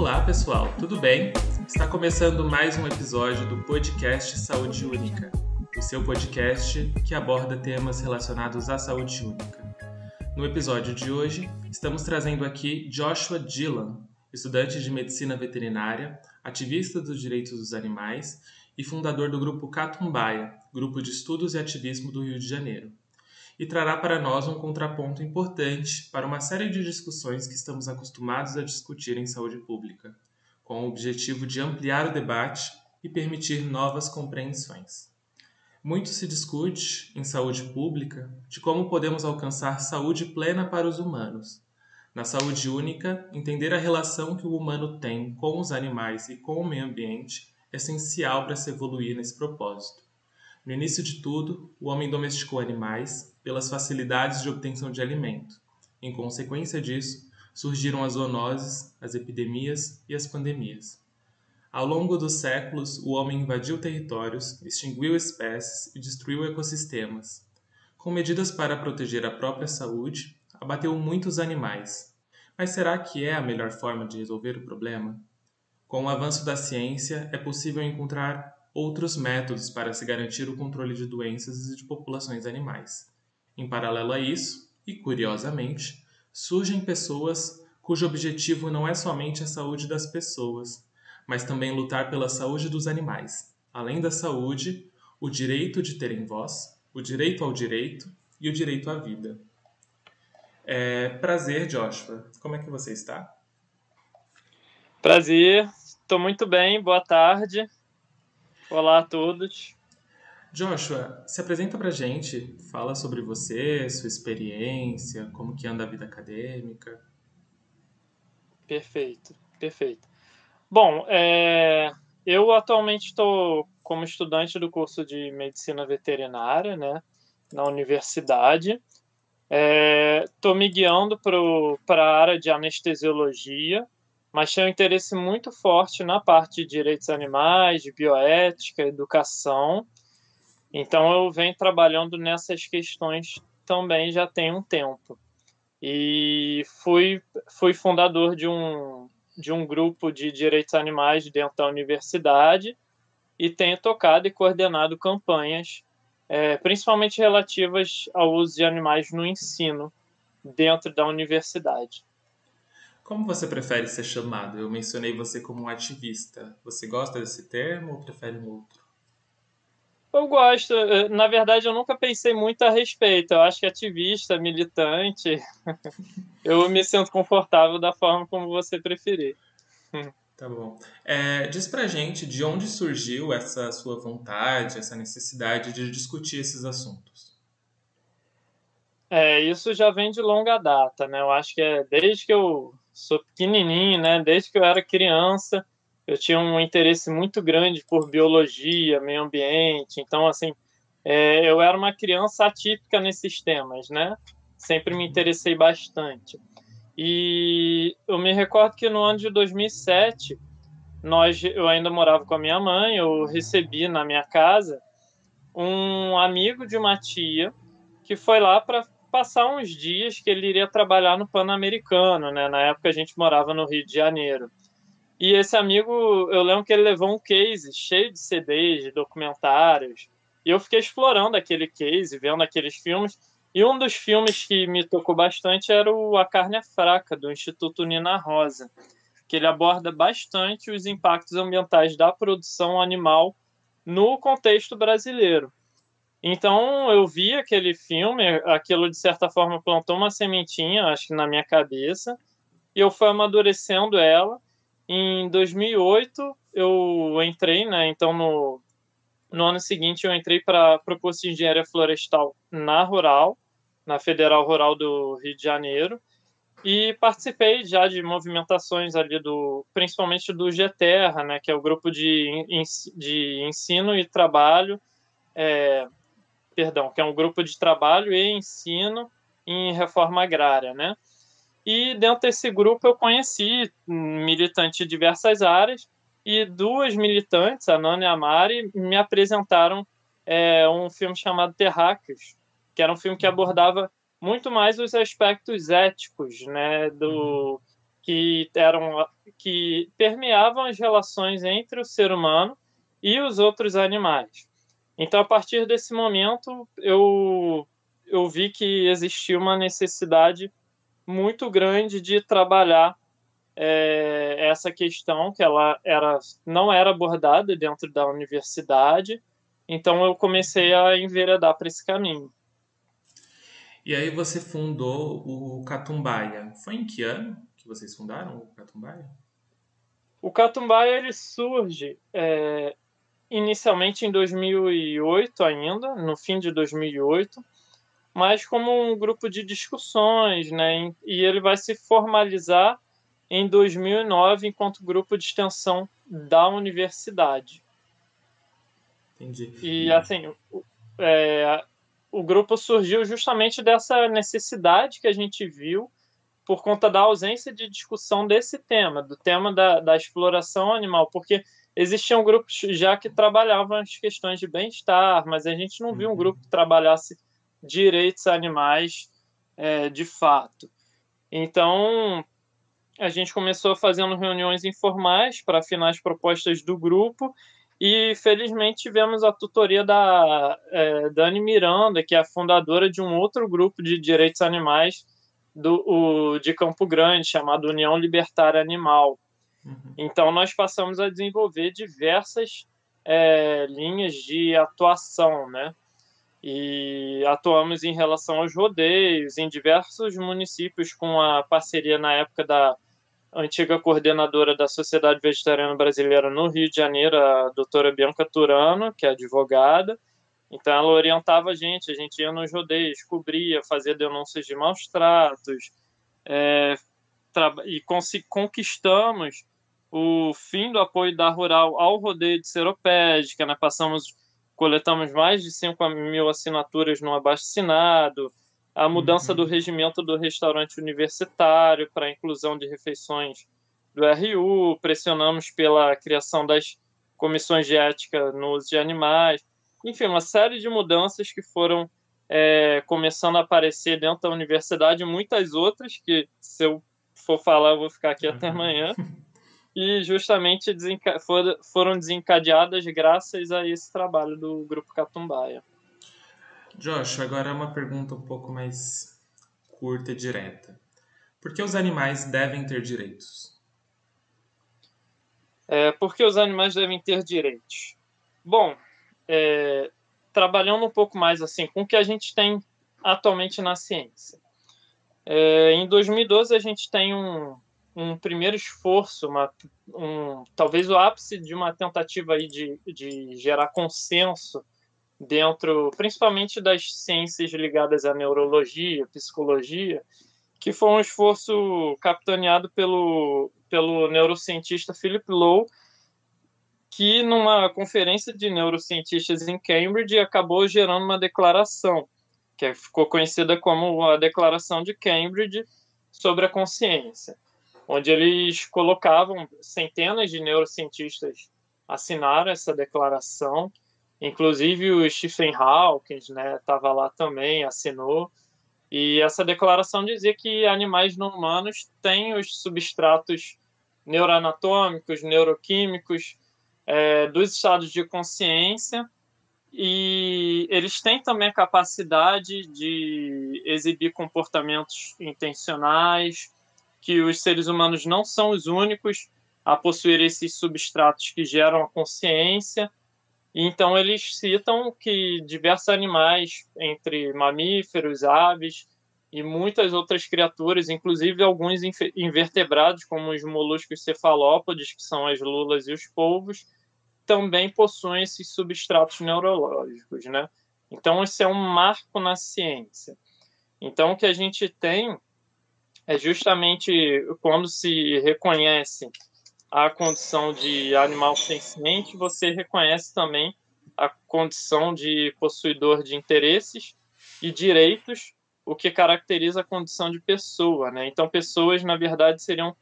Olá, pessoal, tudo bem? Está começando mais um episódio do podcast Saúde Única, o seu podcast que aborda temas relacionados à saúde única. No episódio de hoje, estamos trazendo aqui Joshua Dillon, estudante de medicina veterinária, ativista dos direitos dos animais e fundador do grupo Catumbaia, grupo de estudos e ativismo do Rio de Janeiro e trará para nós um contraponto importante para uma série de discussões que estamos acostumados a discutir em saúde pública, com o objetivo de ampliar o debate e permitir novas compreensões. Muito se discute em saúde pública de como podemos alcançar saúde plena para os humanos. Na saúde única, entender a relação que o humano tem com os animais e com o meio ambiente é essencial para se evoluir nesse propósito. No início de tudo, o homem domesticou animais pelas facilidades de obtenção de alimento. Em consequência disso, surgiram as zoonoses, as epidemias e as pandemias. Ao longo dos séculos, o homem invadiu territórios, extinguiu espécies e destruiu ecossistemas. Com medidas para proteger a própria saúde, abateu muitos animais. Mas será que é a melhor forma de resolver o problema? Com o avanço da ciência, é possível encontrar outros métodos para se garantir o controle de doenças e de populações animais. Em paralelo a isso, e curiosamente, surgem pessoas cujo objetivo não é somente a saúde das pessoas, mas também lutar pela saúde dos animais. Além da saúde, o direito de terem voz, o direito ao direito e o direito à vida. É, prazer, Joshua. Como é que você está? Prazer, estou muito bem, boa tarde. Olá a todos. Joshua, se apresenta pra gente, fala sobre você, sua experiência, como que anda a vida acadêmica. Perfeito, perfeito. Bom, é, eu atualmente estou como estudante do curso de Medicina Veterinária, né, na universidade. Estou é, me guiando para a área de anestesiologia, mas um interesse muito forte na parte de direitos animais, de bioética, educação. Então eu venho trabalhando nessas questões também já tem um tempo. E fui, fui fundador de um, de um grupo de direitos animais dentro da universidade e tenho tocado e coordenado campanhas, é, principalmente relativas ao uso de animais no ensino dentro da universidade. Como você prefere ser chamado? Eu mencionei você como um ativista. Você gosta desse termo ou prefere um outro? Eu gosto. Na verdade, eu nunca pensei muito a respeito. Eu acho que ativista, militante, eu me sinto confortável da forma como você preferir. Tá bom. É, diz pra gente de onde surgiu essa sua vontade, essa necessidade de discutir esses assuntos. É, isso já vem de longa data, né? Eu acho que é desde que eu sou pequenininho, né? Desde que eu era criança, eu tinha um interesse muito grande por biologia, meio ambiente. Então, assim, é, eu era uma criança atípica nesses temas, né? Sempre me interessei bastante. E eu me recordo que no ano de 2007, nós, eu ainda morava com a minha mãe, eu recebi na minha casa um amigo de uma tia que foi lá para passar uns dias que ele iria trabalhar no Pan-Americano, né? Na época a gente morava no Rio de Janeiro. E esse amigo, eu lembro que ele levou um case cheio de CDs, de documentários. E eu fiquei explorando aquele case, vendo aqueles filmes. E um dos filmes que me tocou bastante era o A Carne é Fraca, do Instituto Nina Rosa, que ele aborda bastante os impactos ambientais da produção animal no contexto brasileiro. Então eu vi aquele filme, aquilo de certa forma plantou uma sementinha, acho que na minha cabeça, e eu fui amadurecendo ela. Em 2008 eu entrei, né? Então no, no ano seguinte eu entrei para o curso de engenharia florestal na Rural, na Federal Rural do Rio de Janeiro, e participei já de movimentações ali do, principalmente do GTerra, né? Que é o grupo de, de ensino e trabalho é, perdão, que é um grupo de trabalho e ensino em reforma agrária, né? E dentro desse grupo eu conheci militantes de diversas áreas e duas militantes, a Nana e a Mari, me apresentaram é, um filme chamado Terráqueos, que era um filme que abordava muito mais os aspectos éticos, né, do que que eram que permeavam as relações entre o ser humano e os outros animais. Então, a partir desse momento, eu eu vi que existia uma necessidade muito grande de trabalhar é, essa questão que ela era não era abordada dentro da universidade. Então, eu comecei a enveredar para esse caminho. E aí você fundou o Catumbaia. Foi em que ano que vocês fundaram o Catumbaia? O Catumbaia ele surge é, inicialmente em 2008 ainda, no fim de 2008, mas como um grupo de discussões, né? E ele vai se formalizar em 2009 enquanto grupo de extensão da universidade. Entendi. E assim, é, o grupo surgiu justamente dessa necessidade que a gente viu por conta da ausência de discussão desse tema, do tema da, da exploração animal, porque existiam grupos já que trabalhavam as questões de bem-estar, mas a gente não viu um uhum. grupo que trabalhasse direitos animais é, de fato. Então, a gente começou fazendo reuniões informais para afinar as propostas do grupo e felizmente tivemos a tutoria da é, Dani Miranda, que é a fundadora de um outro grupo de direitos animais do, o, de Campo Grande, chamado União Libertária Animal. Uhum. Então, nós passamos a desenvolver diversas é, linhas de atuação, né? E atuamos em relação aos rodeios em diversos municípios com a parceria na época da antiga coordenadora da Sociedade Vegetariana Brasileira no Rio de Janeiro, a doutora Bianca Turano, que é advogada. Então, ela orientava a gente, a gente ia nos rodeios, cobria, fazia denúncias de maus tratos, é, e conquistamos o fim do apoio da Rural ao rodeio de Seropédica, né? passamos, coletamos mais de 5 mil assinaturas no abaixo-assinado, a mudança uhum. do regimento do restaurante universitário para a inclusão de refeições do RU, pressionamos pela criação das comissões de ética no uso de animais, enfim, uma série de mudanças que foram é, começando a aparecer dentro da universidade, muitas outras que, se eu for falar, eu vou ficar aqui uhum. até amanhã, e justamente desenca foram desencadeadas graças a esse trabalho do Grupo Catumbaia. Josh, agora é uma pergunta um pouco mais curta e direta. Por que os animais devem ter direitos? É, por que os animais devem ter direitos? Bom, é, trabalhando um pouco mais assim com o que a gente tem atualmente na ciência. É, em 2012 a gente tem um, um primeiro esforço, uma, um, talvez o ápice de uma tentativa aí de, de gerar consenso dentro, principalmente das ciências ligadas à neurologia, psicologia, que foi um esforço capitaneado pelo, pelo neurocientista Philip Lowe, que numa conferência de neurocientistas em Cambridge acabou gerando uma declaração, que ficou conhecida como a Declaração de Cambridge sobre a consciência, onde eles colocavam centenas de neurocientistas assinaram essa declaração Inclusive o Stephen Hawking estava né, lá também, assinou. E essa declaração dizia que animais não humanos têm os substratos neuroanatômicos, neuroquímicos é, dos estados de consciência e eles têm também a capacidade de exibir comportamentos intencionais, que os seres humanos não são os únicos a possuir esses substratos que geram a consciência então, eles citam que diversos animais, entre mamíferos, aves e muitas outras criaturas, inclusive alguns invertebrados, como os moluscos cefalópodes, que são as lulas e os polvos, também possuem esses substratos neurológicos, né? Então, esse é um marco na ciência. Então, o que a gente tem é justamente quando se reconhece a condição de animal senciente, você reconhece também a condição de possuidor de interesses e direitos, o que caracteriza a condição de pessoa, né? Então, pessoas, na verdade, seriam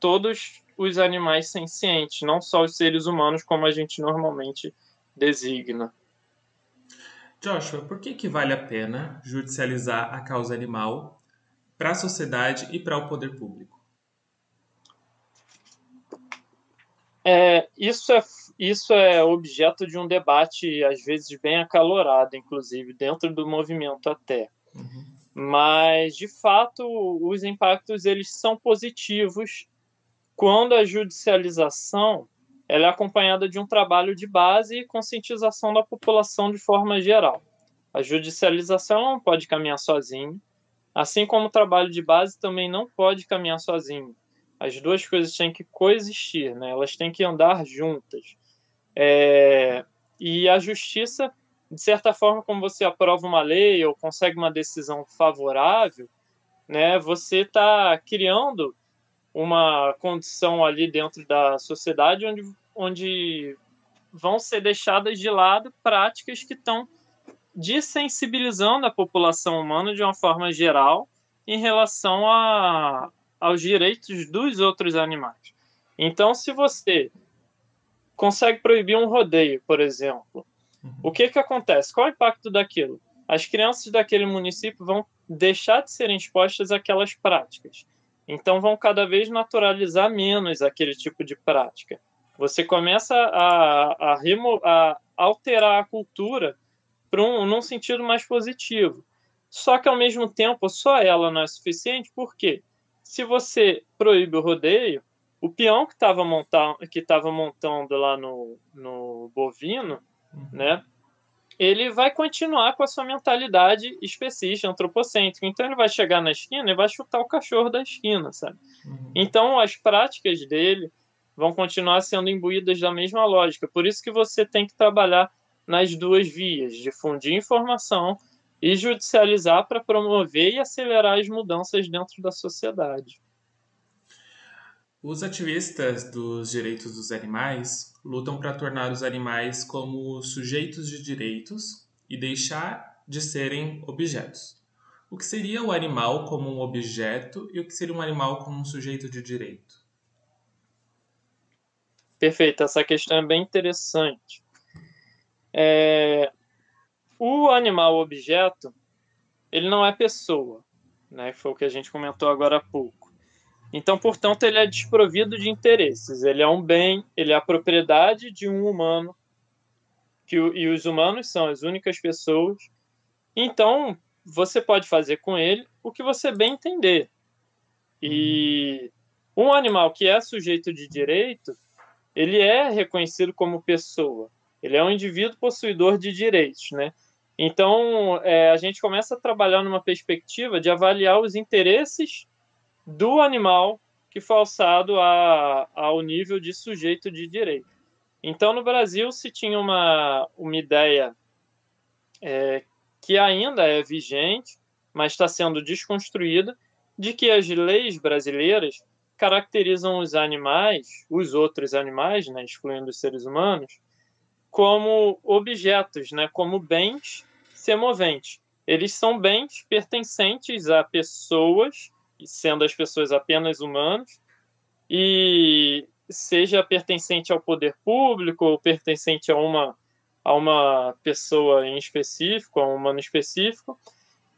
todos os animais sencientes, não só os seres humanos, como a gente normalmente designa. Joshua, por que, que vale a pena judicializar a causa animal para a sociedade e para o poder público? É, isso, é, isso é objeto de um debate, às vezes, bem acalorado, inclusive, dentro do movimento até. Uhum. Mas, de fato, os impactos eles são positivos quando a judicialização ela é acompanhada de um trabalho de base e conscientização da população de forma geral. A judicialização não pode caminhar sozinha, assim como o trabalho de base também não pode caminhar sozinho. As duas coisas têm que coexistir, né? elas têm que andar juntas. É... E a justiça, de certa forma, como você aprova uma lei ou consegue uma decisão favorável, né, você está criando uma condição ali dentro da sociedade onde, onde vão ser deixadas de lado práticas que estão desensibilizando a população humana de uma forma geral em relação a, aos direitos dos outros animais. Então, se você consegue proibir um rodeio, por exemplo, uhum. o que, que acontece? Qual é o impacto daquilo? As crianças daquele município vão deixar de serem expostas àquelas práticas. Então, vão cada vez naturalizar menos aquele tipo de prática. Você começa a, a, a alterar a cultura para um, num sentido mais positivo. Só que, ao mesmo tempo, só ela não é suficiente, porque se você proíbe o rodeio, o peão que estava montando, que montando lá no, no bovino, uhum. né, ele vai continuar com a sua mentalidade específica, antropocêntrica. Então ele vai chegar na esquina e vai chutar o cachorro da esquina, sabe? Uhum. Então as práticas dele vão continuar sendo imbuídas da mesma lógica. Por isso que você tem que trabalhar nas duas vias, difundir informação e judicializar para promover e acelerar as mudanças dentro da sociedade. Os ativistas dos direitos dos animais lutam para tornar os animais como sujeitos de direitos e deixar de serem objetos. O que seria o animal como um objeto e o que seria um animal como um sujeito de direito? Perfeito, essa questão é bem interessante. É, o animal objeto, ele não é pessoa, né? Foi o que a gente comentou agora há pouco. Então, portanto, ele é desprovido de interesses. Ele é um bem, ele é a propriedade de um humano, que, e os humanos são as únicas pessoas. Então, você pode fazer com ele o que você bem entender. E um animal que é sujeito de direito, ele é reconhecido como pessoa. Ele é um indivíduo possuidor de direitos, né? Então, é, a gente começa a trabalhar numa perspectiva de avaliar os interesses do animal que foi alçado a, ao nível de sujeito de direito. Então, no Brasil, se tinha uma, uma ideia é, que ainda é vigente, mas está sendo desconstruída, de que as leis brasileiras caracterizam os animais, os outros animais, né, excluindo os seres humanos, como objetos, né, como bens semoventes. Eles são bens pertencentes a pessoas, sendo as pessoas apenas humanos, e seja pertencente ao poder público ou pertencente a uma, a uma pessoa em específico, a um humano específico,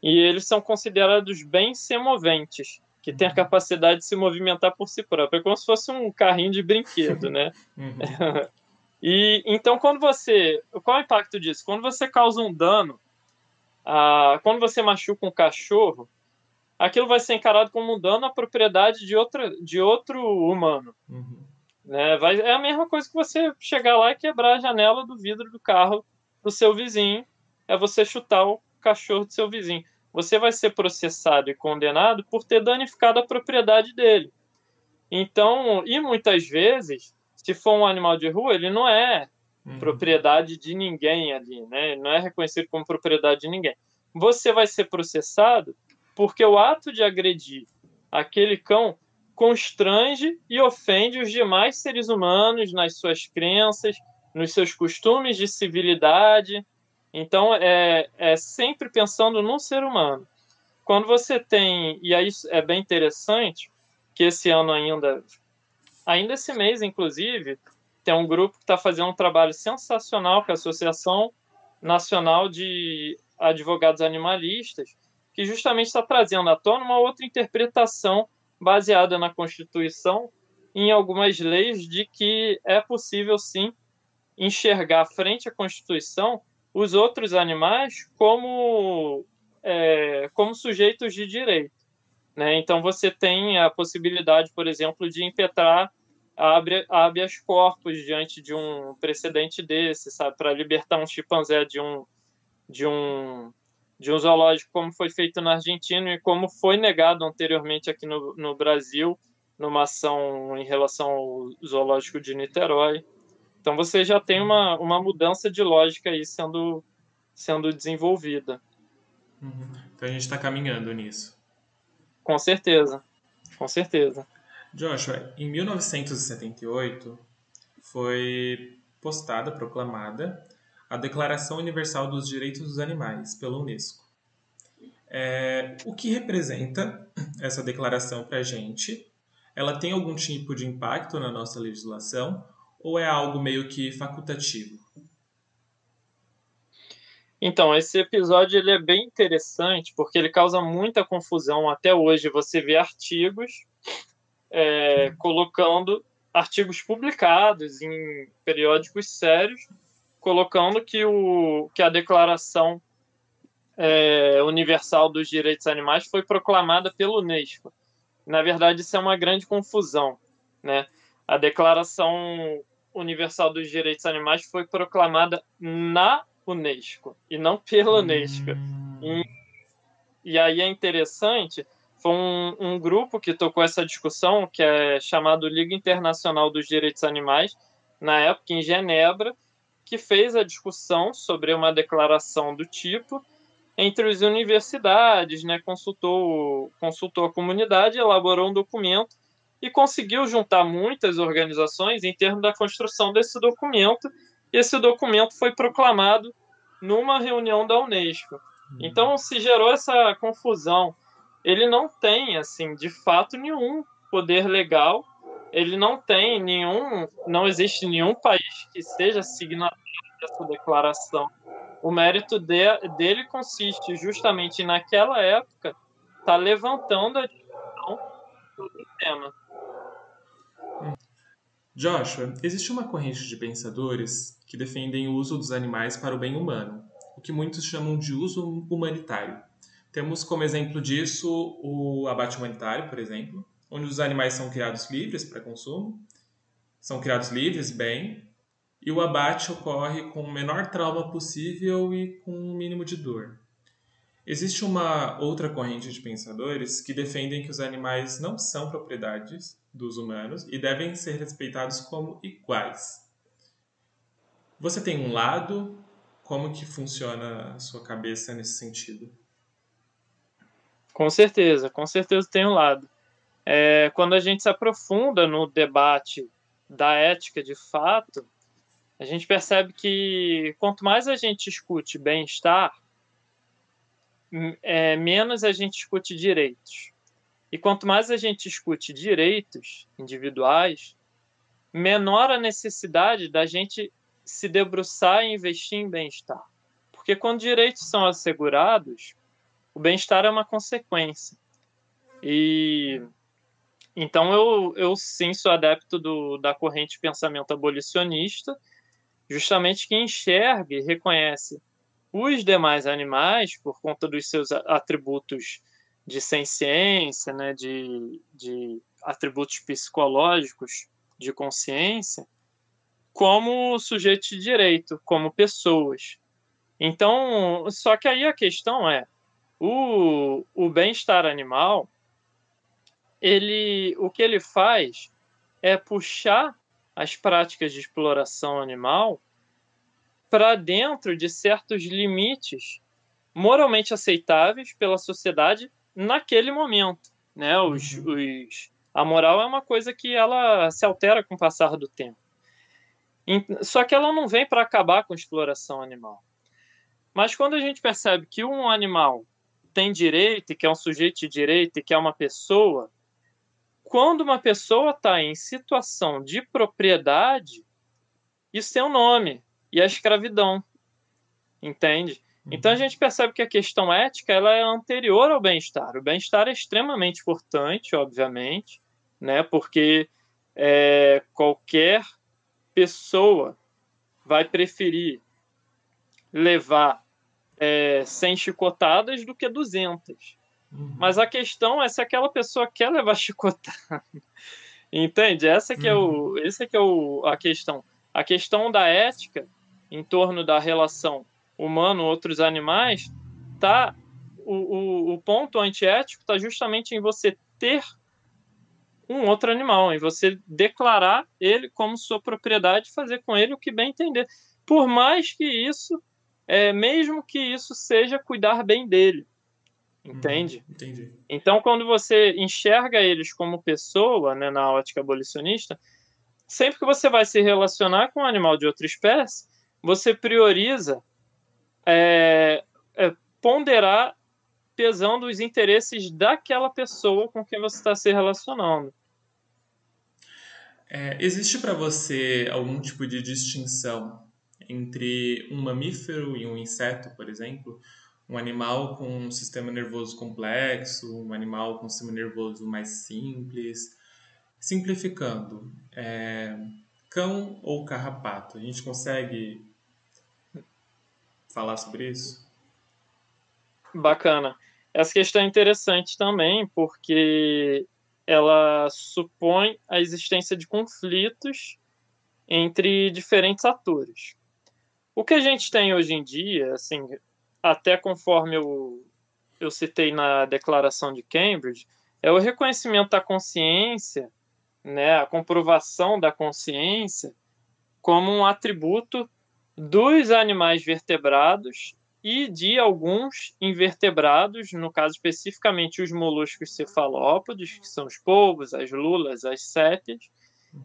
e eles são considerados bens semoventes, que têm a uhum. capacidade de se movimentar por si próprio. É como se fosse um carrinho de brinquedo, né? Uhum. E então, quando você. Qual é o impacto disso? Quando você causa um dano, ah, quando você machuca um cachorro, aquilo vai ser encarado como um dano à propriedade de, outra, de outro humano. Uhum. Né? Vai, é a mesma coisa que você chegar lá e quebrar a janela do vidro do carro do seu vizinho, é você chutar o cachorro do seu vizinho. Você vai ser processado e condenado por ter danificado a propriedade dele. Então, e muitas vezes se for um animal de rua, ele não é uhum. propriedade de ninguém ali, né? Ele não é reconhecido como propriedade de ninguém. Você vai ser processado porque o ato de agredir aquele cão constrange e ofende os demais seres humanos nas suas crenças, nos seus costumes de civilidade. Então, é, é sempre pensando no ser humano. Quando você tem, e aí é bem interessante, que esse ano ainda Ainda esse mês, inclusive, tem um grupo que está fazendo um trabalho sensacional com a Associação Nacional de Advogados Animalistas, que justamente está trazendo à tona uma outra interpretação baseada na Constituição em algumas leis de que é possível sim enxergar frente à Constituição os outros animais como, é, como sujeitos de direito. Né? Então, você tem a possibilidade, por exemplo, de impetrar habeas corpus diante de um precedente desse, sabe, para libertar um chimpanzé de um, de um de um zoológico como foi feito na Argentina e como foi negado anteriormente aqui no, no Brasil numa ação em relação ao zoológico de Niterói. Então você já tem uma, uma mudança de lógica aí sendo, sendo desenvolvida. Uhum. Então a gente está caminhando nisso. Com certeza, com certeza. Joshua, em 1978 foi postada, proclamada, a Declaração Universal dos Direitos dos Animais pela Unesco. É, o que representa essa declaração para a gente? Ela tem algum tipo de impacto na nossa legislação ou é algo meio que facultativo? Então, esse episódio ele é bem interessante porque ele causa muita confusão até hoje. Você vê artigos é, colocando artigos publicados em periódicos sérios, colocando que, o, que a Declaração é, Universal dos Direitos Animais foi proclamada pelo Unesco. Na verdade, isso é uma grande confusão. Né? A Declaração Universal dos Direitos Animais foi proclamada na Unesco e não pela Unesco. E, e aí é interessante, foi um, um, grupo que tocou essa discussão, que é chamado Liga Internacional dos Direitos Animais, na época em Genebra, que fez a discussão sobre uma declaração do tipo entre as universidades, né, consultou, consultou a comunidade, elaborou um documento e conseguiu juntar muitas organizações em termos da construção desse documento. Esse documento foi proclamado numa reunião da Unesco. Uhum. Então se gerou essa confusão. Ele não tem, assim, de fato nenhum poder legal. Ele não tem nenhum, não existe nenhum país que seja signatário dessa declaração. O mérito de, dele consiste justamente naquela época tá levantando a discussão sobre o tema. Joshua, existe uma corrente de pensadores que defendem o uso dos animais para o bem humano, o que muitos chamam de uso humanitário. Temos como exemplo disso o abate humanitário, por exemplo, onde os animais são criados livres para consumo, são criados livres, bem, e o abate ocorre com o menor trauma possível e com o mínimo de dor. Existe uma outra corrente de pensadores que defendem que os animais não são propriedades dos humanos e devem ser respeitados como iguais. Você tem um lado? Como que funciona a sua cabeça nesse sentido? Com certeza, com certeza tem um lado. É, quando a gente se aprofunda no debate da ética de fato, a gente percebe que quanto mais a gente discute bem-estar, é, menos a gente discute direitos. E quanto mais a gente discute direitos individuais, menor a necessidade da gente se debruçar e investir em bem-estar. Porque quando direitos são assegurados, o bem-estar é uma consequência. E então eu, eu sim sou adepto do, da corrente de pensamento abolicionista, justamente que enxerga e reconhece os demais animais por conta dos seus atributos de senciência, né, de, de atributos psicológicos de consciência, como sujeitos de direito, como pessoas. Então, só que aí a questão é, o, o bem-estar animal, ele, o que ele faz é puxar as práticas de exploração animal para dentro de certos limites moralmente aceitáveis pela sociedade naquele momento, né? Os, uhum. os, a moral é uma coisa que ela se altera com o passar do tempo. Só que ela não vem para acabar com a exploração animal. Mas quando a gente percebe que um animal tem direito, e que é um sujeito de direito, e que é uma pessoa, quando uma pessoa está em situação de propriedade, isso tem um nome, e é a escravidão. Entende? Então a gente percebe que a questão ética ela é anterior ao bem-estar. O bem-estar é extremamente importante, obviamente, né? Porque é, qualquer pessoa vai preferir levar é, 100 chicotadas do que 200. Uhum. Mas a questão é se aquela pessoa quer levar chicotada. Entende? Essa que é, o, uhum. essa que é o, a questão. A questão da ética em torno da relação humano-outros animais, tá o, o, o ponto antiético está justamente em você ter um outro animal, em você declarar ele como sua propriedade e fazer com ele o que bem entender. Por mais que isso, é, mesmo que isso seja cuidar bem dele. Entende? Hum, entendi. Então, quando você enxerga eles como pessoa, né, na ótica abolicionista, sempre que você vai se relacionar com um animal de outra espécie, você prioriza é, é, ponderar pesando os interesses daquela pessoa com quem você está se relacionando. É, existe para você algum tipo de distinção entre um mamífero e um inseto, por exemplo? Um animal com um sistema nervoso complexo, um animal com um sistema nervoso mais simples? Simplificando, é, cão ou carrapato? A gente consegue falar sobre isso? Bacana. Essa questão é interessante também, porque ela supõe a existência de conflitos entre diferentes atores. O que a gente tem hoje em dia, assim, até conforme eu, eu citei na Declaração de Cambridge, é o reconhecimento da consciência, né, a comprovação da consciência como um atributo dos animais vertebrados e de alguns invertebrados, no caso especificamente os moluscos cefalópodes, que são os polvos, as lulas, as sépias,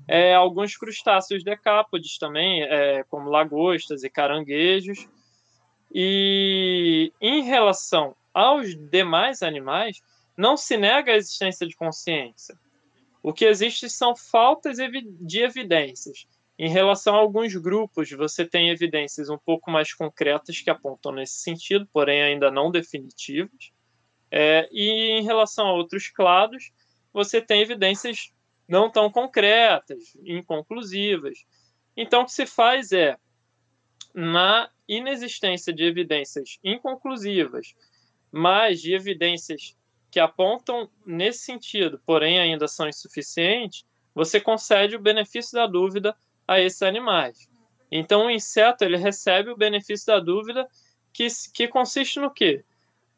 é, alguns crustáceos decápodes também, é, como lagostas e caranguejos. E em relação aos demais animais, não se nega a existência de consciência. O que existe são faltas de evidências. Em relação a alguns grupos, você tem evidências um pouco mais concretas que apontam nesse sentido, porém ainda não definitivas. É, e em relação a outros clados, você tem evidências não tão concretas, inconclusivas. Então, o que se faz é, na inexistência de evidências inconclusivas, mas de evidências que apontam nesse sentido, porém ainda são insuficientes, você concede o benefício da dúvida a esses animais. Então, o inseto ele recebe o benefício da dúvida, que, que consiste no quê?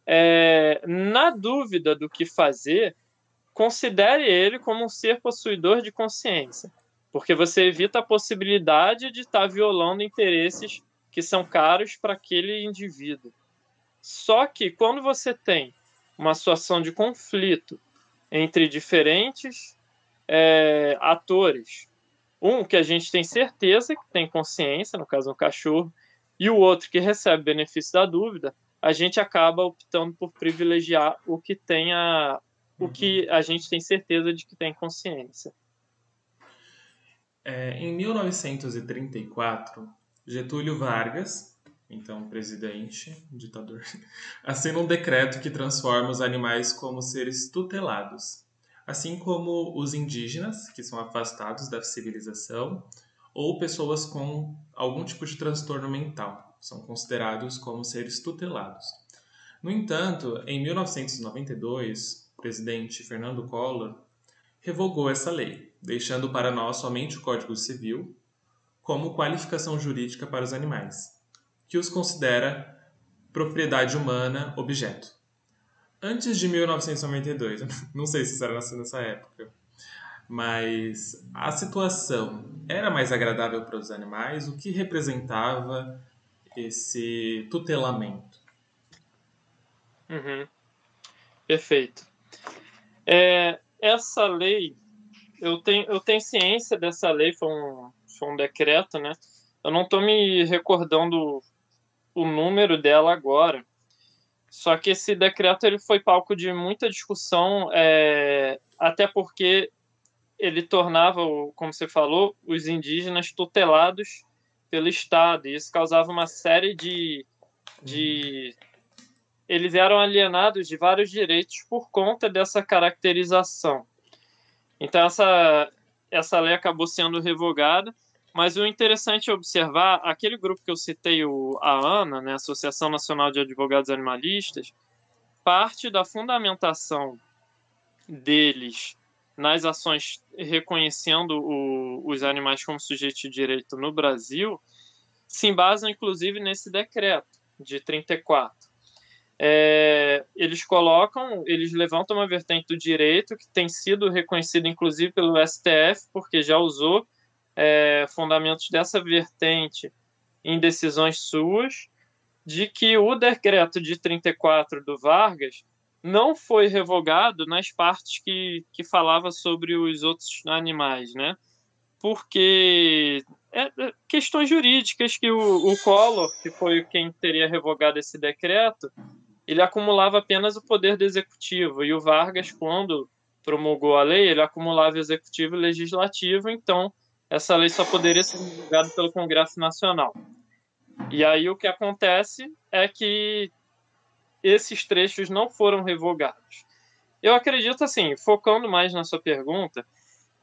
É, na dúvida do que fazer, considere ele como um ser possuidor de consciência, porque você evita a possibilidade de estar tá violando interesses que são caros para aquele indivíduo. Só que quando você tem uma situação de conflito entre diferentes é, atores um que a gente tem certeza que tem consciência, no caso um cachorro, e o outro que recebe benefício da dúvida, a gente acaba optando por privilegiar o que tenha o que uhum. a gente tem certeza de que tem consciência. É, em 1934, Getúlio Vargas, então presidente, ditador, assina um decreto que transforma os animais como seres tutelados assim como os indígenas, que são afastados da civilização, ou pessoas com algum tipo de transtorno mental, são considerados como seres tutelados. No entanto, em 1992, o presidente Fernando Collor revogou essa lei, deixando para nós somente o Código Civil como qualificação jurídica para os animais, que os considera propriedade humana objeto antes de 1992, não sei se você era nessa época, mas a situação era mais agradável para os animais? O que representava esse tutelamento? Uhum. Perfeito. É, essa lei, eu tenho, eu tenho ciência dessa lei, foi um, foi um decreto, né? Eu não estou me recordando o número dela agora, só que esse decreto ele foi palco de muita discussão, é, até porque ele tornava, como você falou, os indígenas tutelados pelo Estado. E isso causava uma série de, de. Eles eram alienados de vários direitos por conta dessa caracterização. Então, essa, essa lei acabou sendo revogada, mas o interessante é observar aquele grupo que eu citei, o, a ANA, né, Associação Nacional de Advogados Animalistas, parte da fundamentação deles nas ações reconhecendo o, os animais como sujeitos de direito no Brasil se embasam, inclusive, nesse decreto de 34. É, eles colocam, eles levantam uma vertente do direito que tem sido reconhecida, inclusive, pelo STF, porque já usou é, fundamentos dessa vertente em decisões suas, de que o decreto de 34 do Vargas não foi revogado nas partes que, que falava sobre os outros animais, né? Porque é, é, questões jurídicas que o, o Collor, que foi quem teria revogado esse decreto, ele acumulava apenas o poder do executivo e o Vargas, quando promulgou a lei, ele acumulava executivo e legislativo, então essa lei só poderia ser revogada pelo Congresso Nacional. E aí o que acontece é que esses trechos não foram revogados. Eu acredito, assim, focando mais na sua pergunta,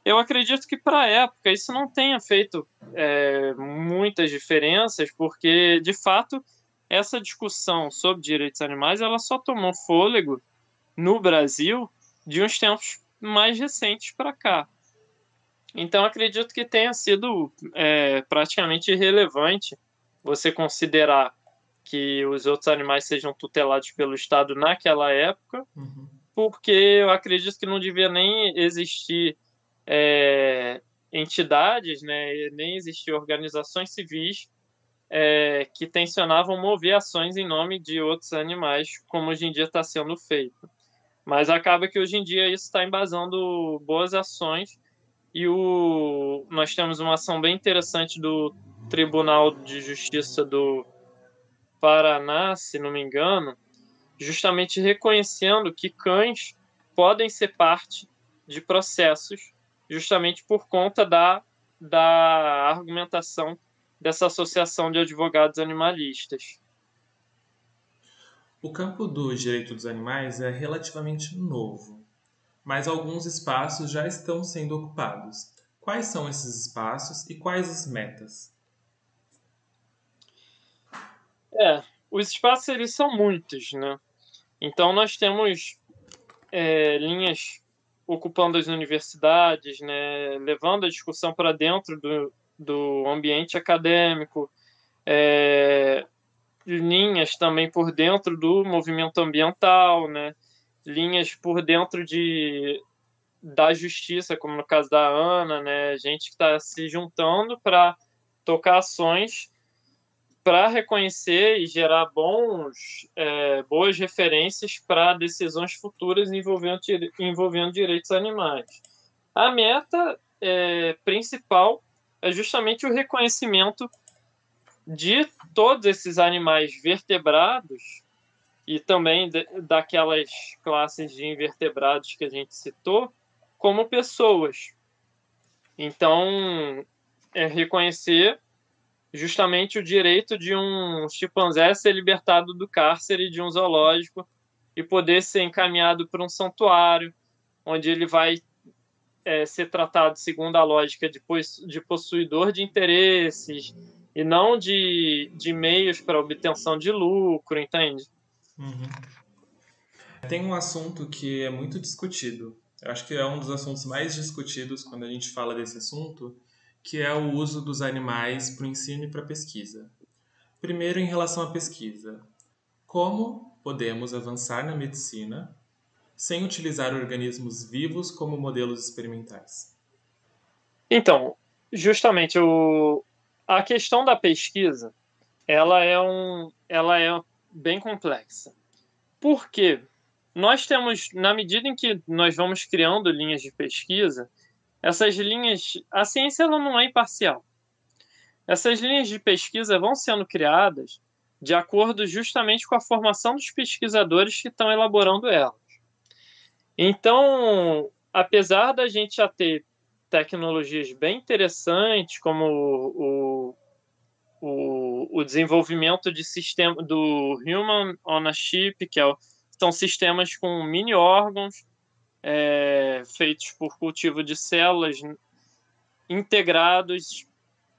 eu acredito que para a época isso não tenha feito é, muitas diferenças, porque, de fato, essa discussão sobre direitos animais ela só tomou fôlego no Brasil de uns tempos mais recentes para cá. Então, acredito que tenha sido é, praticamente irrelevante você considerar que os outros animais sejam tutelados pelo Estado naquela época, uhum. porque eu acredito que não devia nem existir é, entidades, né, nem existir organizações civis é, que tensionavam mover ações em nome de outros animais, como hoje em dia está sendo feito. Mas acaba que hoje em dia isso está embasando boas ações e o, nós temos uma ação bem interessante do Tribunal de Justiça do Paraná, se não me engano, justamente reconhecendo que cães podem ser parte de processos, justamente por conta da, da argumentação dessa associação de advogados animalistas. O campo do direito dos animais é relativamente novo, mas alguns espaços já estão sendo ocupados. Quais são esses espaços e quais as metas? É, os espaços eles são muitos, né? Então nós temos é, linhas ocupando as universidades, né, levando a discussão para dentro do, do ambiente acadêmico, é, linhas também por dentro do movimento ambiental, né, linhas por dentro de da justiça, como no caso da Ana, né, gente que está se juntando para tocar ações para reconhecer e gerar bons, é, boas referências para decisões futuras envolvendo, envolvendo direitos animais. A meta é, principal é justamente o reconhecimento de todos esses animais vertebrados e também de, daquelas classes de invertebrados que a gente citou como pessoas. Então, é reconhecer justamente o direito de um chimpanzé ser libertado do cárcere de um zoológico e poder ser encaminhado para um santuário, onde ele vai é, ser tratado segundo a lógica de, de possuidor de interesses e não de, de meios para obtenção de lucro, entende? Uhum. Tem um assunto que é muito discutido. Eu acho que é um dos assuntos mais discutidos quando a gente fala desse assunto, que é o uso dos animais para o ensino e para a pesquisa. Primeiro, em relação à pesquisa. Como podemos avançar na medicina sem utilizar organismos vivos como modelos experimentais? Então, justamente o, a questão da pesquisa, ela é um, ela é bem complexa. Por quê? Nós temos, na medida em que nós vamos criando linhas de pesquisa, essas linhas, a ciência ela não é imparcial. Essas linhas de pesquisa vão sendo criadas de acordo justamente com a formação dos pesquisadores que estão elaborando elas. Então, apesar da gente já ter tecnologias bem interessantes, como o, o, o desenvolvimento de sistema do Human on a Chip, que é, são sistemas com mini órgãos é, feitos por cultivo de células integrados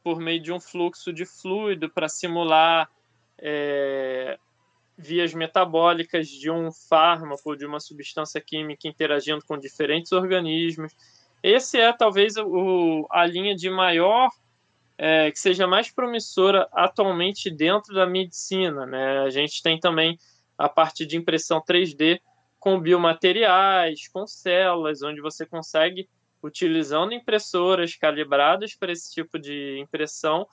por meio de um fluxo de fluido para simular é, vias metabólicas de um fármaco, de uma substância química interagindo com diferentes organismos. Esse é talvez o, a linha de maior, é, que seja mais promissora atualmente dentro da medicina. Né? A gente tem também a parte de impressão 3D com biomateriais, com células, onde você consegue, utilizando impressoras calibradas para esse tipo de impressão,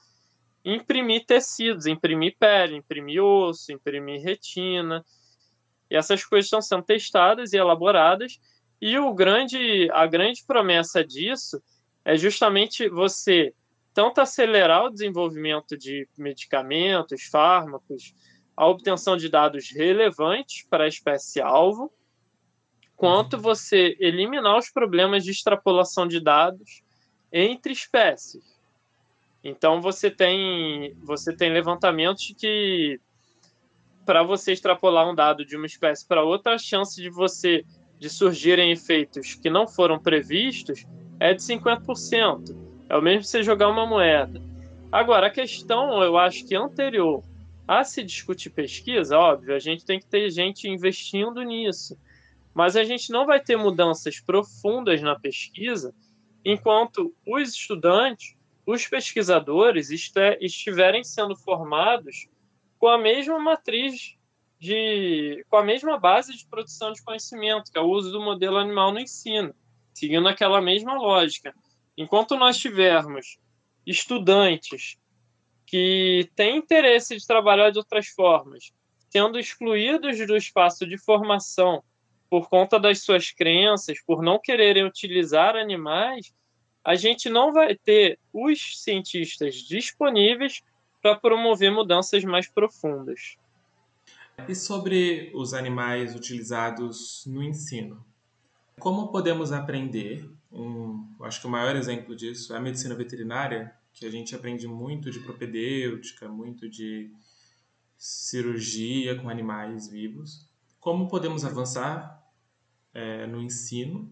imprimir tecidos, imprimir pele, imprimir osso, imprimir retina. E essas coisas estão sendo testadas e elaboradas. E o grande, a grande promessa disso é justamente você tanto acelerar o desenvolvimento de medicamentos, fármacos, a obtenção de dados relevantes para a espécie-alvo, quanto uhum. você eliminar os problemas de extrapolação de dados entre espécies. Então você tem você tem levantamentos que para você extrapolar um dado de uma espécie para outra, a chance de você de surgirem efeitos que não foram previstos é de 50%. É o mesmo você jogar uma moeda. Agora, a questão, eu acho que anterior a se discutir pesquisa, óbvio, a gente tem que ter gente investindo nisso. Mas a gente não vai ter mudanças profundas na pesquisa enquanto os estudantes os pesquisadores estiverem sendo formados com a mesma matriz de com a mesma base de produção de conhecimento, que é o uso do modelo animal no ensino, seguindo aquela mesma lógica. Enquanto nós tivermos estudantes que têm interesse de trabalhar de outras formas, sendo excluídos do espaço de formação por conta das suas crenças, por não quererem utilizar animais, a gente não vai ter os cientistas disponíveis para promover mudanças mais profundas. E sobre os animais utilizados no ensino? Como podemos aprender? Um, acho que o maior exemplo disso é a medicina veterinária, que a gente aprende muito de propedêutica, muito de cirurgia com animais vivos. Como podemos avançar é, no ensino?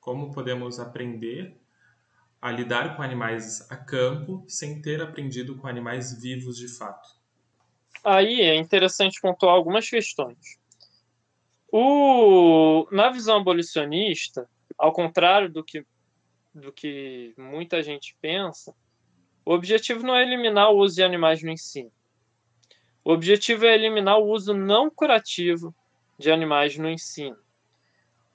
Como podemos aprender a lidar com animais a campo sem ter aprendido com animais vivos de fato? Aí é interessante pontuar algumas questões. O, na visão abolicionista, ao contrário do que, do que muita gente pensa, o objetivo não é eliminar o uso de animais no ensino. O objetivo é eliminar o uso não curativo de animais no ensino.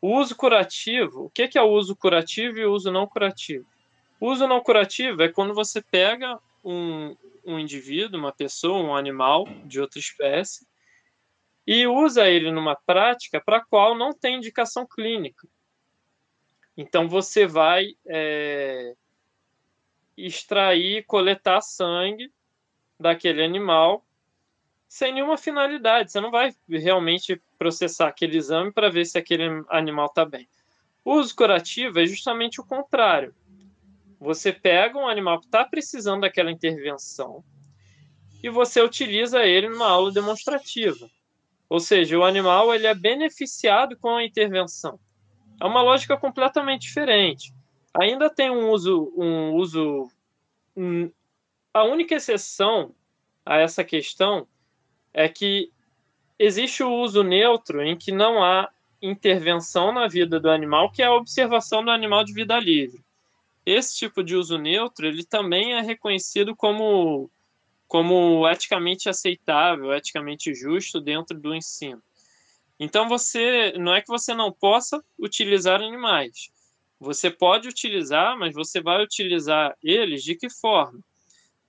O uso curativo, o que é o uso curativo e o uso não curativo? uso não curativo é quando você pega um, um indivíduo, uma pessoa, um animal de outra espécie e usa ele numa prática para a qual não tem indicação clínica. Então você vai é, extrair, coletar sangue daquele animal sem nenhuma finalidade. Você não vai realmente processar aquele exame para ver se aquele animal está bem. O uso curativo é justamente o contrário. Você pega um animal que está precisando daquela intervenção e você utiliza ele numa aula demonstrativa. Ou seja, o animal ele é beneficiado com a intervenção. É uma lógica completamente diferente. Ainda tem um uso, um uso. Um, a única exceção a essa questão é que existe o uso neutro em que não há intervenção na vida do animal, que é a observação do animal de vida livre esse tipo de uso neutro ele também é reconhecido como, como eticamente aceitável, eticamente justo dentro do ensino. Então você não é que você não possa utilizar animais. Você pode utilizar, mas você vai utilizar eles de que forma?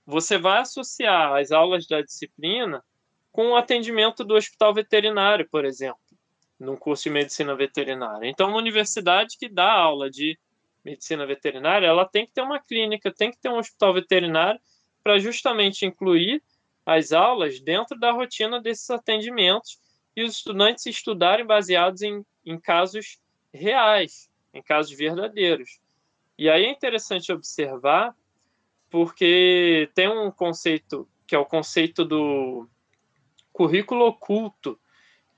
Você vai associar as aulas da disciplina com o atendimento do hospital veterinário, por exemplo, num curso de medicina veterinária. Então, uma universidade que dá aula de medicina veterinária, ela tem que ter uma clínica, tem que ter um hospital veterinário para justamente incluir as aulas dentro da rotina desses atendimentos e os estudantes estudarem baseados em, em casos reais, em casos verdadeiros. E aí é interessante observar, porque tem um conceito que é o conceito do currículo oculto,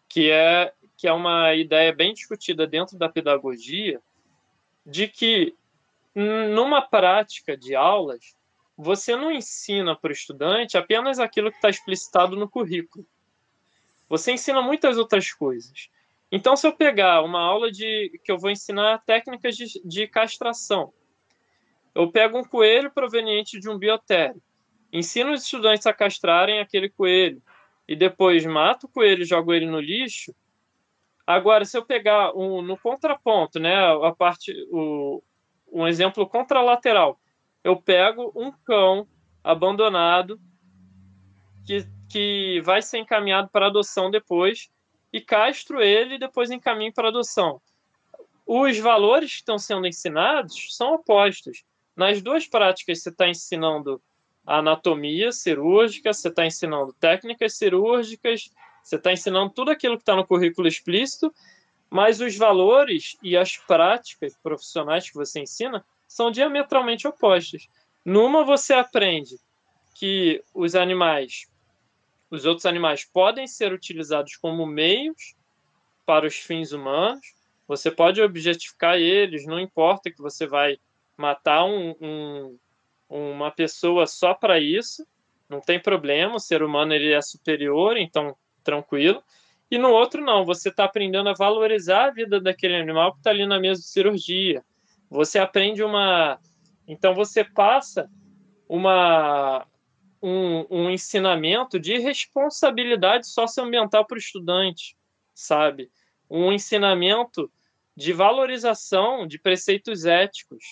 que é, que é uma ideia bem discutida dentro da pedagogia, de que numa prática de aulas, você não ensina para o estudante apenas aquilo que está explicitado no currículo. Você ensina muitas outras coisas. Então, se eu pegar uma aula de que eu vou ensinar técnicas de, de castração, eu pego um coelho proveniente de um biotério, ensino os estudantes a castrarem aquele coelho e depois mato o coelho e jogo ele no lixo. Agora, se eu pegar um, no contraponto, né, a parte, o, um exemplo contralateral, eu pego um cão abandonado que, que vai ser encaminhado para adoção depois e castro ele depois encaminho para adoção. Os valores que estão sendo ensinados são opostos. Nas duas práticas, você está ensinando anatomia cirúrgica, você está ensinando técnicas cirúrgicas, você está ensinando tudo aquilo que está no currículo explícito, mas os valores e as práticas profissionais que você ensina são diametralmente opostos. Numa, você aprende que os animais os outros animais podem ser utilizados como meios para os fins humanos. Você pode objetificar eles, não importa que você vai matar um, um, uma pessoa só para isso, não tem problema, o ser humano ele é superior, então tranquilo. E no outro não, você está aprendendo a valorizar a vida daquele animal que está ali na mesa de cirurgia. Você aprende uma, então você passa uma um, um ensinamento de responsabilidade socioambiental para o estudante, sabe? Um ensinamento de valorização de preceitos éticos.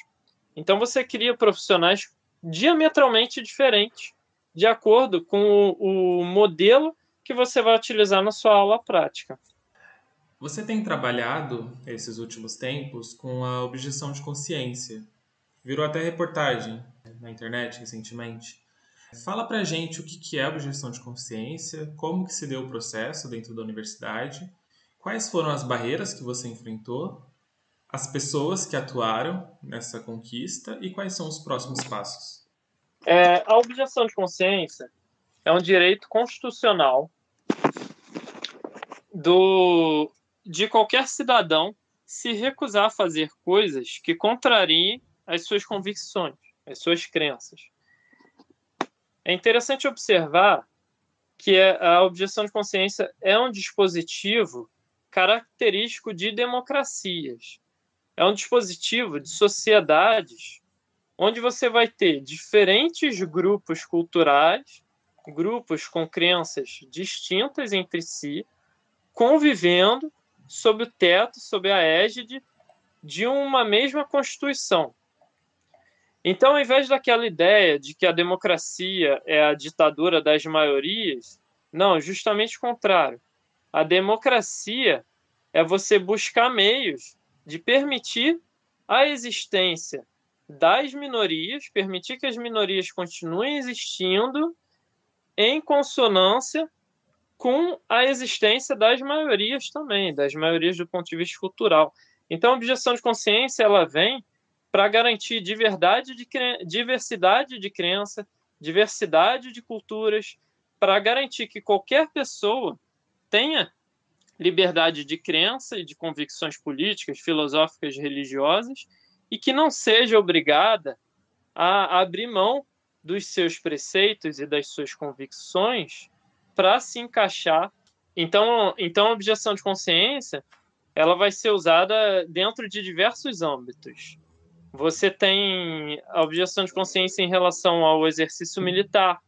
Então você cria profissionais diametralmente diferentes, de acordo com o, o modelo que você vai utilizar na sua aula prática. Você tem trabalhado esses últimos tempos com a objeção de consciência. Virou até reportagem na internet recentemente. Fala pra gente o que é a objeção de consciência, como que se deu o processo dentro da universidade, quais foram as barreiras que você enfrentou, as pessoas que atuaram nessa conquista e quais são os próximos passos. É, a objeção de consciência é um direito constitucional do, de qualquer cidadão se recusar a fazer coisas que contrariem as suas convicções, as suas crenças. É interessante observar que é, a objeção de consciência é um dispositivo característico de democracias. É um dispositivo de sociedades onde você vai ter diferentes grupos culturais, grupos com crenças distintas entre si, convivendo sob o teto, sob a égide de uma mesma Constituição. Então, ao invés daquela ideia de que a democracia é a ditadura das maiorias, não, justamente o contrário. A democracia é você buscar meios de permitir a existência das minorias, permitir que as minorias continuem existindo em consonância com a existência das maiorias também, das maiorias do ponto de vista cultural. Então, a objeção de consciência ela vem para garantir diversidade de, diversidade de crença, diversidade de culturas, para garantir que qualquer pessoa tenha liberdade de crença e de convicções políticas, filosóficas, religiosas, e que não seja obrigada a abrir mão dos seus preceitos e das suas convicções para se encaixar. Então, então, a objeção de consciência ela vai ser usada dentro de diversos âmbitos. Você tem a objeção de consciência em relação ao exercício militar,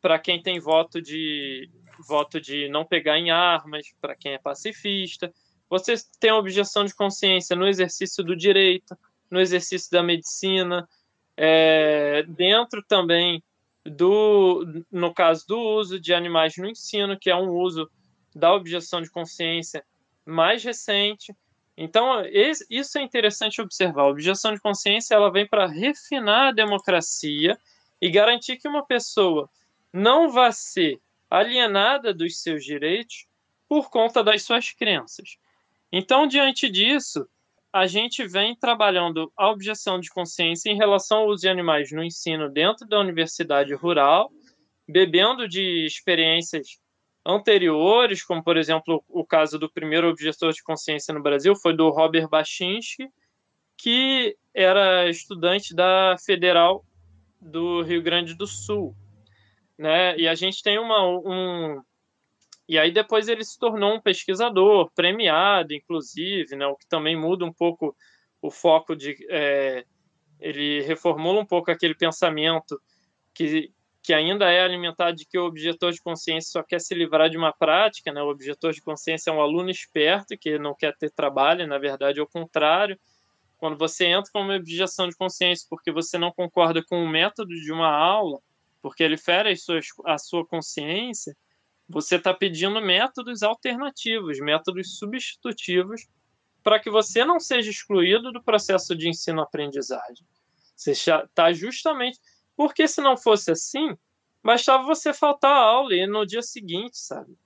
para quem tem voto de voto de não pegar em armas, para quem é pacifista. Você tem a objeção de consciência no exercício do direito, no exercício da medicina, é, dentro também do, no caso do uso de animais no ensino, que é um uso da objeção de consciência mais recente. Então, isso é interessante observar. A objeção de consciência ela vem para refinar a democracia e garantir que uma pessoa não vá ser alienada dos seus direitos por conta das suas crenças. Então, diante disso, a gente vem trabalhando a objeção de consciência em relação ao uso de animais no ensino dentro da universidade rural, bebendo de experiências anteriores, como por exemplo o caso do primeiro objetor de consciência no Brasil, foi do Robert Baczynski, que era estudante da Federal do Rio Grande do Sul, né? E a gente tem uma um e aí depois ele se tornou um pesquisador premiado, inclusive, né? O que também muda um pouco o foco de é, ele reformula um pouco aquele pensamento que que ainda é alimentado de que o objetor de consciência só quer se livrar de uma prática, né? O objetor de consciência é um aluno esperto que não quer ter trabalho, na verdade é o contrário. Quando você entra com uma objeção de consciência porque você não concorda com o método de uma aula, porque ele fere suas, a sua consciência, você está pedindo métodos alternativos, métodos substitutivos, para que você não seja excluído do processo de ensino-aprendizagem. Você está justamente. Porque se não fosse assim, bastava você faltar a aula e no dia seguinte, sabe?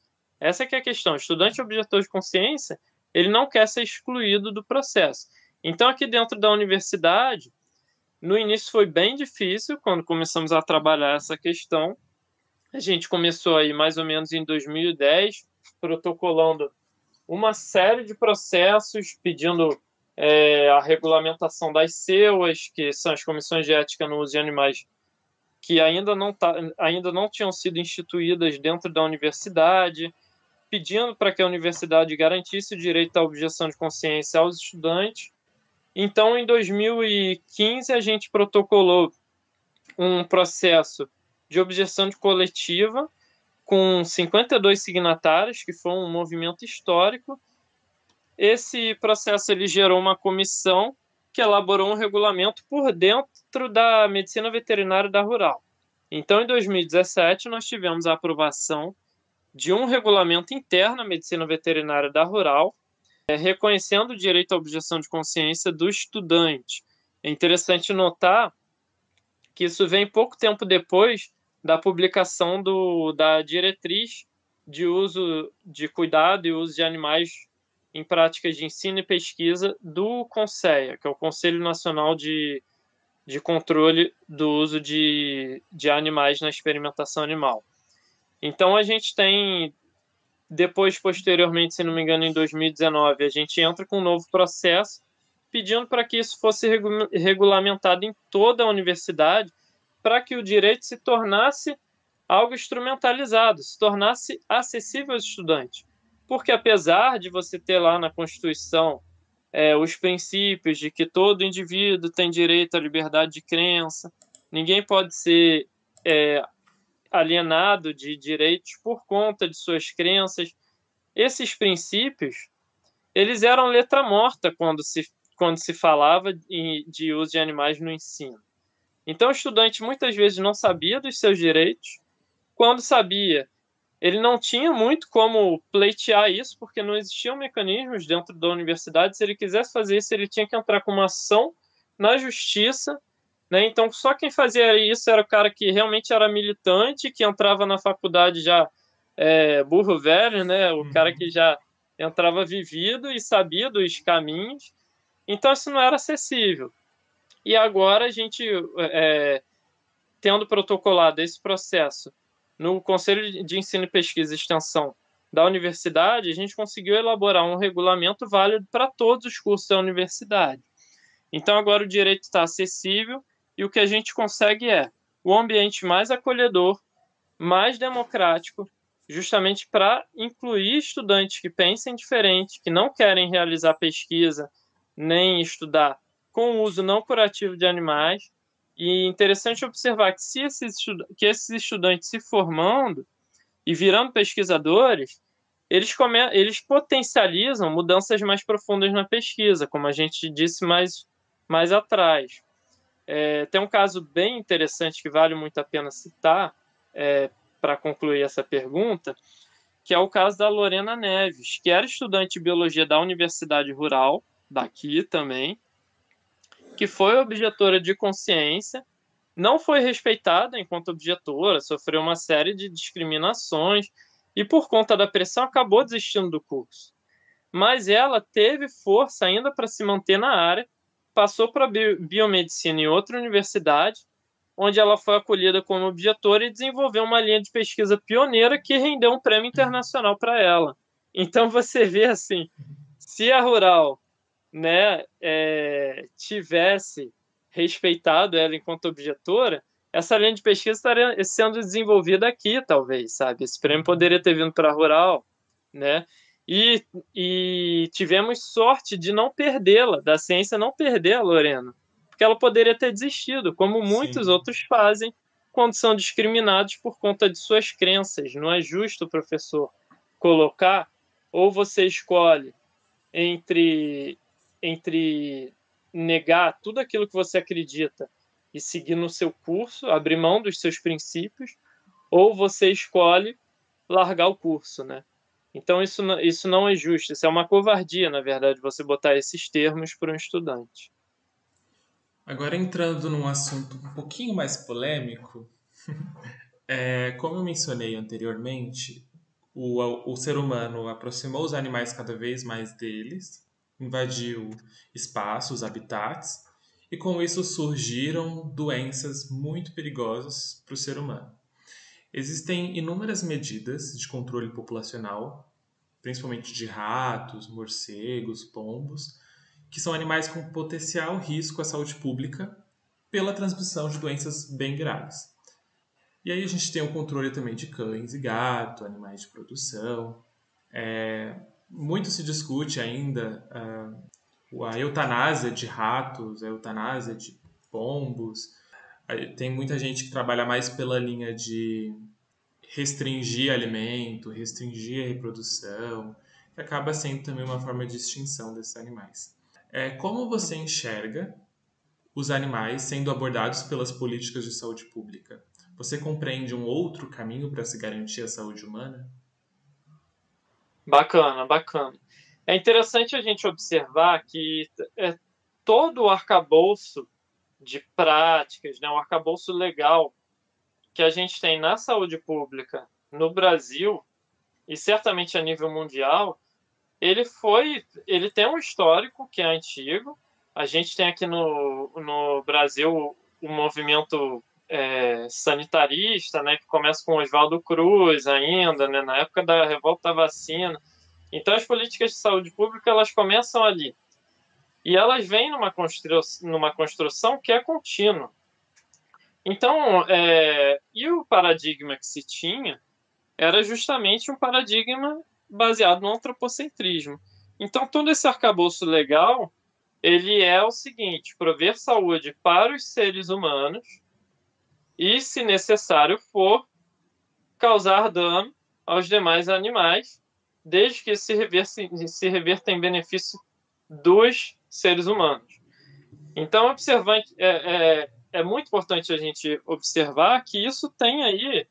Essa é, é a questão. O estudante objetor de consciência, ele não quer ser excluído do processo. Então, aqui dentro da universidade, no início foi bem difícil, quando começamos a trabalhar essa questão. A gente começou aí mais ou menos em 2010, protocolando uma série de processos, pedindo é, a regulamentação das CEUAs, que são as comissões de ética no uso de animais, que ainda não, tá, ainda não tinham sido instituídas dentro da universidade, pedindo para que a universidade garantisse o direito à objeção de consciência aos estudantes então, em 2015, a gente protocolou um processo de objeção de coletiva com 52 signatários, que foi um movimento histórico. Esse processo ele gerou uma comissão que elaborou um regulamento por dentro da medicina veterinária da rural. Então, em 2017, nós tivemos a aprovação de um regulamento interno à medicina veterinária da rural, é, reconhecendo o direito à objeção de consciência do estudante. É interessante notar que isso vem pouco tempo depois da publicação do, da diretriz de uso de cuidado e uso de animais em práticas de ensino e pesquisa do CONSEA, que é o Conselho Nacional de, de Controle do Uso de, de Animais na Experimentação Animal. Então, a gente tem depois, posteriormente, se não me engano, em 2019, a gente entra com um novo processo pedindo para que isso fosse regulamentado em toda a universidade, para que o direito se tornasse algo instrumentalizado, se tornasse acessível aos estudantes. Porque apesar de você ter lá na Constituição é, os princípios de que todo indivíduo tem direito à liberdade de crença, ninguém pode ser é, alienado de direitos por conta de suas crenças. Esses princípios, eles eram letra morta quando se, quando se falava de uso de animais no ensino. Então, o estudante muitas vezes não sabia dos seus direitos. Quando sabia, ele não tinha muito como pleitear isso, porque não existiam mecanismos dentro da universidade. Se ele quisesse fazer isso, ele tinha que entrar com uma ação na justiça né? Então, só quem fazia isso era o cara que realmente era militante, que entrava na faculdade já é, burro velho, né? o uhum. cara que já entrava vivido e sabia dos caminhos. Então, isso não era acessível. E agora a gente, é, tendo protocolado esse processo no Conselho de Ensino Pesquisa e Extensão da universidade, a gente conseguiu elaborar um regulamento válido para todos os cursos da universidade. Então, agora o direito está acessível e o que a gente consegue é o ambiente mais acolhedor, mais democrático, justamente para incluir estudantes que pensem diferente, que não querem realizar pesquisa nem estudar com o uso não curativo de animais. E interessante observar que se esses, que esses estudantes se formando e virando pesquisadores, eles, come, eles potencializam mudanças mais profundas na pesquisa, como a gente disse mais, mais atrás. É, tem um caso bem interessante que vale muito a pena citar é, para concluir essa pergunta, que é o caso da Lorena Neves, que era estudante de biologia da Universidade Rural, daqui também, que foi objetora de consciência, não foi respeitada enquanto objetora, sofreu uma série de discriminações e, por conta da pressão, acabou desistindo do curso. Mas ela teve força ainda para se manter na área passou para biomedicina em outra universidade, onde ela foi acolhida como objetora e desenvolveu uma linha de pesquisa pioneira que rendeu um prêmio internacional para ela. Então você vê assim, se a Rural né, é, tivesse respeitado ela enquanto objetora, essa linha de pesquisa estaria sendo desenvolvida aqui, talvez, sabe? Esse prêmio poderia ter vindo para a Rural, né? E, e tivemos sorte de não perdê-la, da ciência não perder a Lorena, porque ela poderia ter desistido, como muitos Sim. outros fazem quando são discriminados por conta de suas crenças. Não é justo, professor, colocar ou você escolhe entre entre negar tudo aquilo que você acredita e seguir no seu curso, abrir mão dos seus princípios, ou você escolhe largar o curso, né? Então isso, isso não é justo, isso é uma covardia, na verdade, você botar esses termos para um estudante. Agora entrando num assunto um pouquinho mais polêmico, é, como eu mencionei anteriormente, o, o ser humano aproximou os animais cada vez mais deles, invadiu espaços, habitats, e com isso surgiram doenças muito perigosas para o ser humano. Existem inúmeras medidas de controle populacional, principalmente de ratos, morcegos, pombos, que são animais com potencial risco à saúde pública pela transmissão de doenças bem graves. E aí a gente tem o controle também de cães e gato, animais de produção. É, muito se discute ainda uh, a eutanásia de ratos, a eutanásia de pombos. Tem muita gente que trabalha mais pela linha de restringir alimento, restringir a reprodução, que acaba sendo também uma forma de extinção desses animais. É, como você enxerga os animais sendo abordados pelas políticas de saúde pública? Você compreende um outro caminho para se garantir a saúde humana? Bacana, bacana. É interessante a gente observar que é, todo o arcabouço de práticas, né, o arcabouço legal que a gente tem na saúde pública no Brasil e certamente a nível mundial, ele foi, ele tem um histórico que é antigo. A gente tem aqui no, no Brasil o movimento é, sanitarista, né, que começa com Oswaldo Cruz ainda, né, na época da revolta da vacina. Então, as políticas de saúde pública elas começam ali. E elas vêm numa, constru numa construção que é contínua. Então, é, e o paradigma que se tinha era justamente um paradigma baseado no antropocentrismo. Então, todo esse arcabouço legal, ele é o seguinte, prover saúde para os seres humanos, e, se necessário for, causar dano aos demais animais, desde que se reverta, se reverta em benefício dos seres humanos. Então, observante, é, é, é, muito importante a gente observar que isso tem aí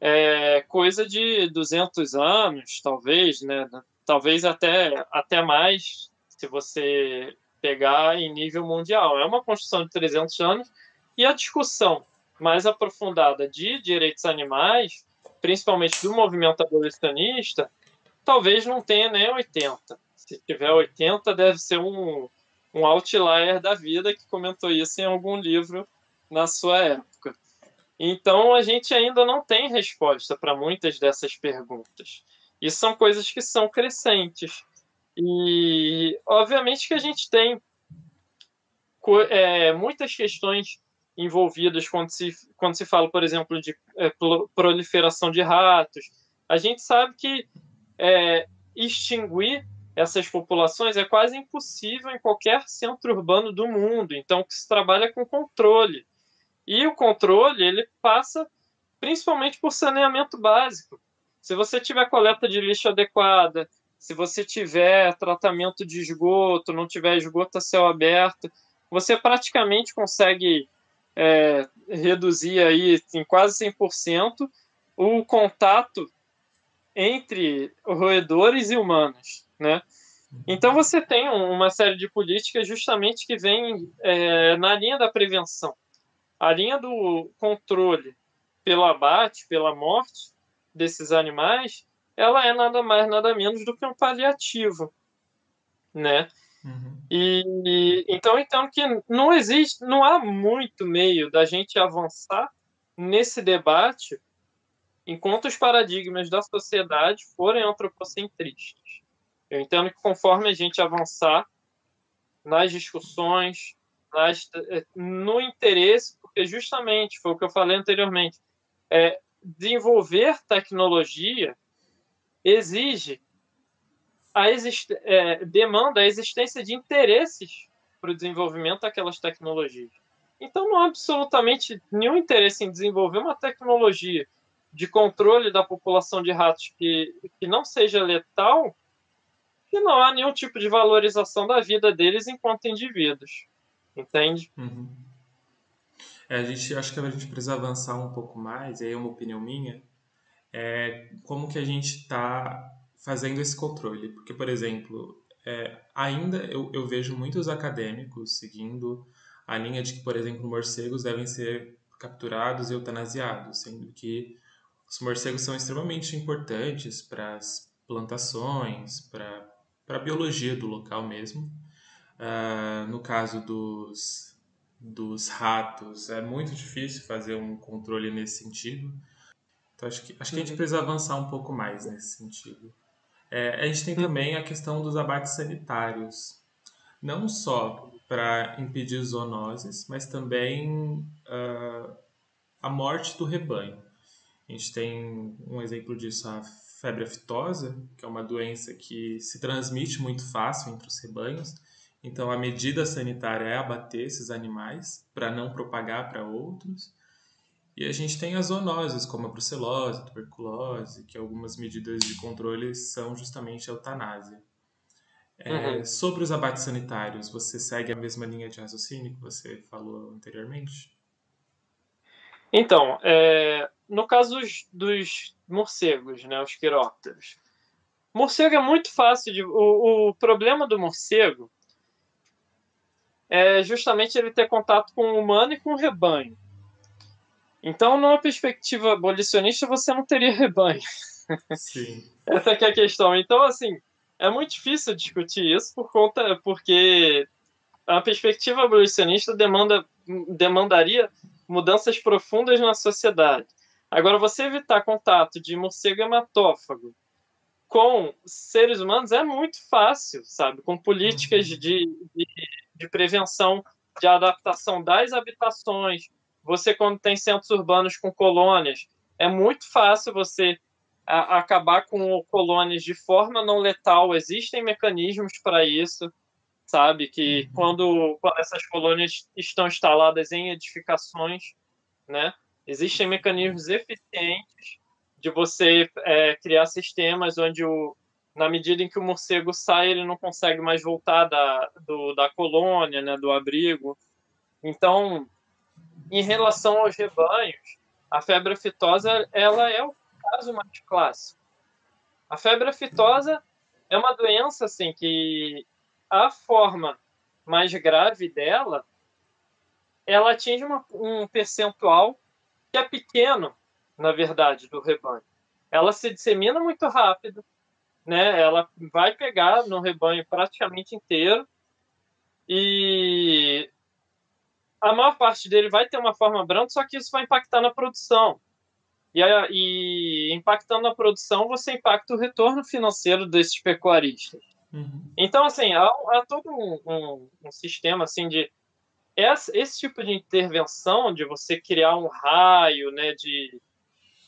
é, coisa de 200 anos, talvez, né? talvez até, até mais, se você pegar em nível mundial. É uma construção de 300 anos e a discussão mais aprofundada de direitos animais, principalmente do movimento abolicionista, talvez não tenha nem 80. Se tiver 80, deve ser um, um outlier da vida que comentou isso em algum livro na sua época. Então, a gente ainda não tem resposta para muitas dessas perguntas. E são coisas que são crescentes. E, obviamente, que a gente tem é, muitas questões envolvidas quando se, quando se fala, por exemplo, de é, proliferação de ratos. A gente sabe que é, extinguir essas populações é quase impossível em qualquer centro urbano do mundo. Então, se trabalha com controle. E o controle ele passa principalmente por saneamento básico. Se você tiver coleta de lixo adequada, se você tiver tratamento de esgoto, não tiver esgoto a céu aberto, você praticamente consegue é, reduzir aí em quase 100% o contato entre roedores e humanos, né? Então você tem uma série de políticas justamente que vem é, na linha da prevenção, a linha do controle pelo abate, pela morte desses animais, ela é nada mais nada menos do que um paliativo, né? Uhum. E então, então que não existe, não há muito meio da gente avançar nesse debate enquanto os paradigmas da sociedade forem antropocentristas. Eu entendo que conforme a gente avançar nas discussões, nas, é, no interesse, porque justamente foi o que eu falei anteriormente, é, desenvolver tecnologia exige a é, demanda a existência de interesses para o desenvolvimento daquelas tecnologias. Então não há absolutamente nenhum interesse em desenvolver uma tecnologia de controle da população de ratos que, que não seja letal, que não há nenhum tipo de valorização da vida deles enquanto indivíduos. Entende? Uhum. É, a gente acho que a gente precisa avançar um pouco mais, aí é uma opinião minha, é como que a gente está fazendo esse controle. Porque, por exemplo, é, ainda eu, eu vejo muitos acadêmicos seguindo a linha de que, por exemplo, morcegos devem ser capturados e eutanasiados, sendo que os morcegos são extremamente importantes para as plantações, para, a biologia do local mesmo. Uh, no caso dos, dos ratos, é muito difícil fazer um controle nesse sentido. Então, acho que, acho que a gente uhum. precisa avançar um pouco mais nesse sentido. É, a gente tem também a questão dos abates sanitários. Não só para impedir zoonoses, mas também uh, a morte do rebanho. A gente tem um exemplo disso, a febre aftosa, que é uma doença que se transmite muito fácil entre os rebanhos. Então, a medida sanitária é abater esses animais para não propagar para outros. E a gente tem as zoonoses, como a brucelose, a tuberculose, que algumas medidas de controle são justamente a eutanásia. É, uhum. Sobre os abates sanitários, você segue a mesma linha de raciocínio que você falou anteriormente? Então, é, no caso dos, dos, morcegos, né, os quirópteros, morcego é muito fácil de. O, o, problema do morcego é justamente ele ter contato com o humano e com o rebanho. Então, numa perspectiva abolicionista, você não teria rebanho. Sim. Essa é a questão. Então, assim, é muito difícil discutir isso por conta porque a perspectiva abolicionista demanda demandaria mudanças profundas na sociedade. Agora, você evitar contato de morcego hematófago com seres humanos é muito fácil, sabe? Com políticas uhum. de, de, de prevenção, de adaptação das habitações. Você, quando tem centros urbanos com colônias, é muito fácil você a, acabar com colônias de forma não letal. Existem mecanismos para isso, sabe? Que uhum. quando, quando essas colônias estão instaladas em edificações, né? Existem mecanismos eficientes de você é, criar sistemas onde o, na medida em que o morcego sai, ele não consegue mais voltar da, do, da colônia, né, do abrigo. Então, em relação aos rebanhos, a febre aftosa ela é o caso mais clássico. A febre aftosa é uma doença assim que a forma mais grave dela ela atinge uma, um percentual que é pequeno, na verdade, do rebanho. Ela se dissemina muito rápido, né? Ela vai pegar no rebanho praticamente inteiro e a maior parte dele vai ter uma forma branca, só que isso vai impactar na produção. E, e impactando na produção, você impacta o retorno financeiro desses pecuaristas. Uhum. Então, assim, há, há todo um, um, um, sistema assim de esse, esse, tipo de intervenção, de você criar um raio, né, de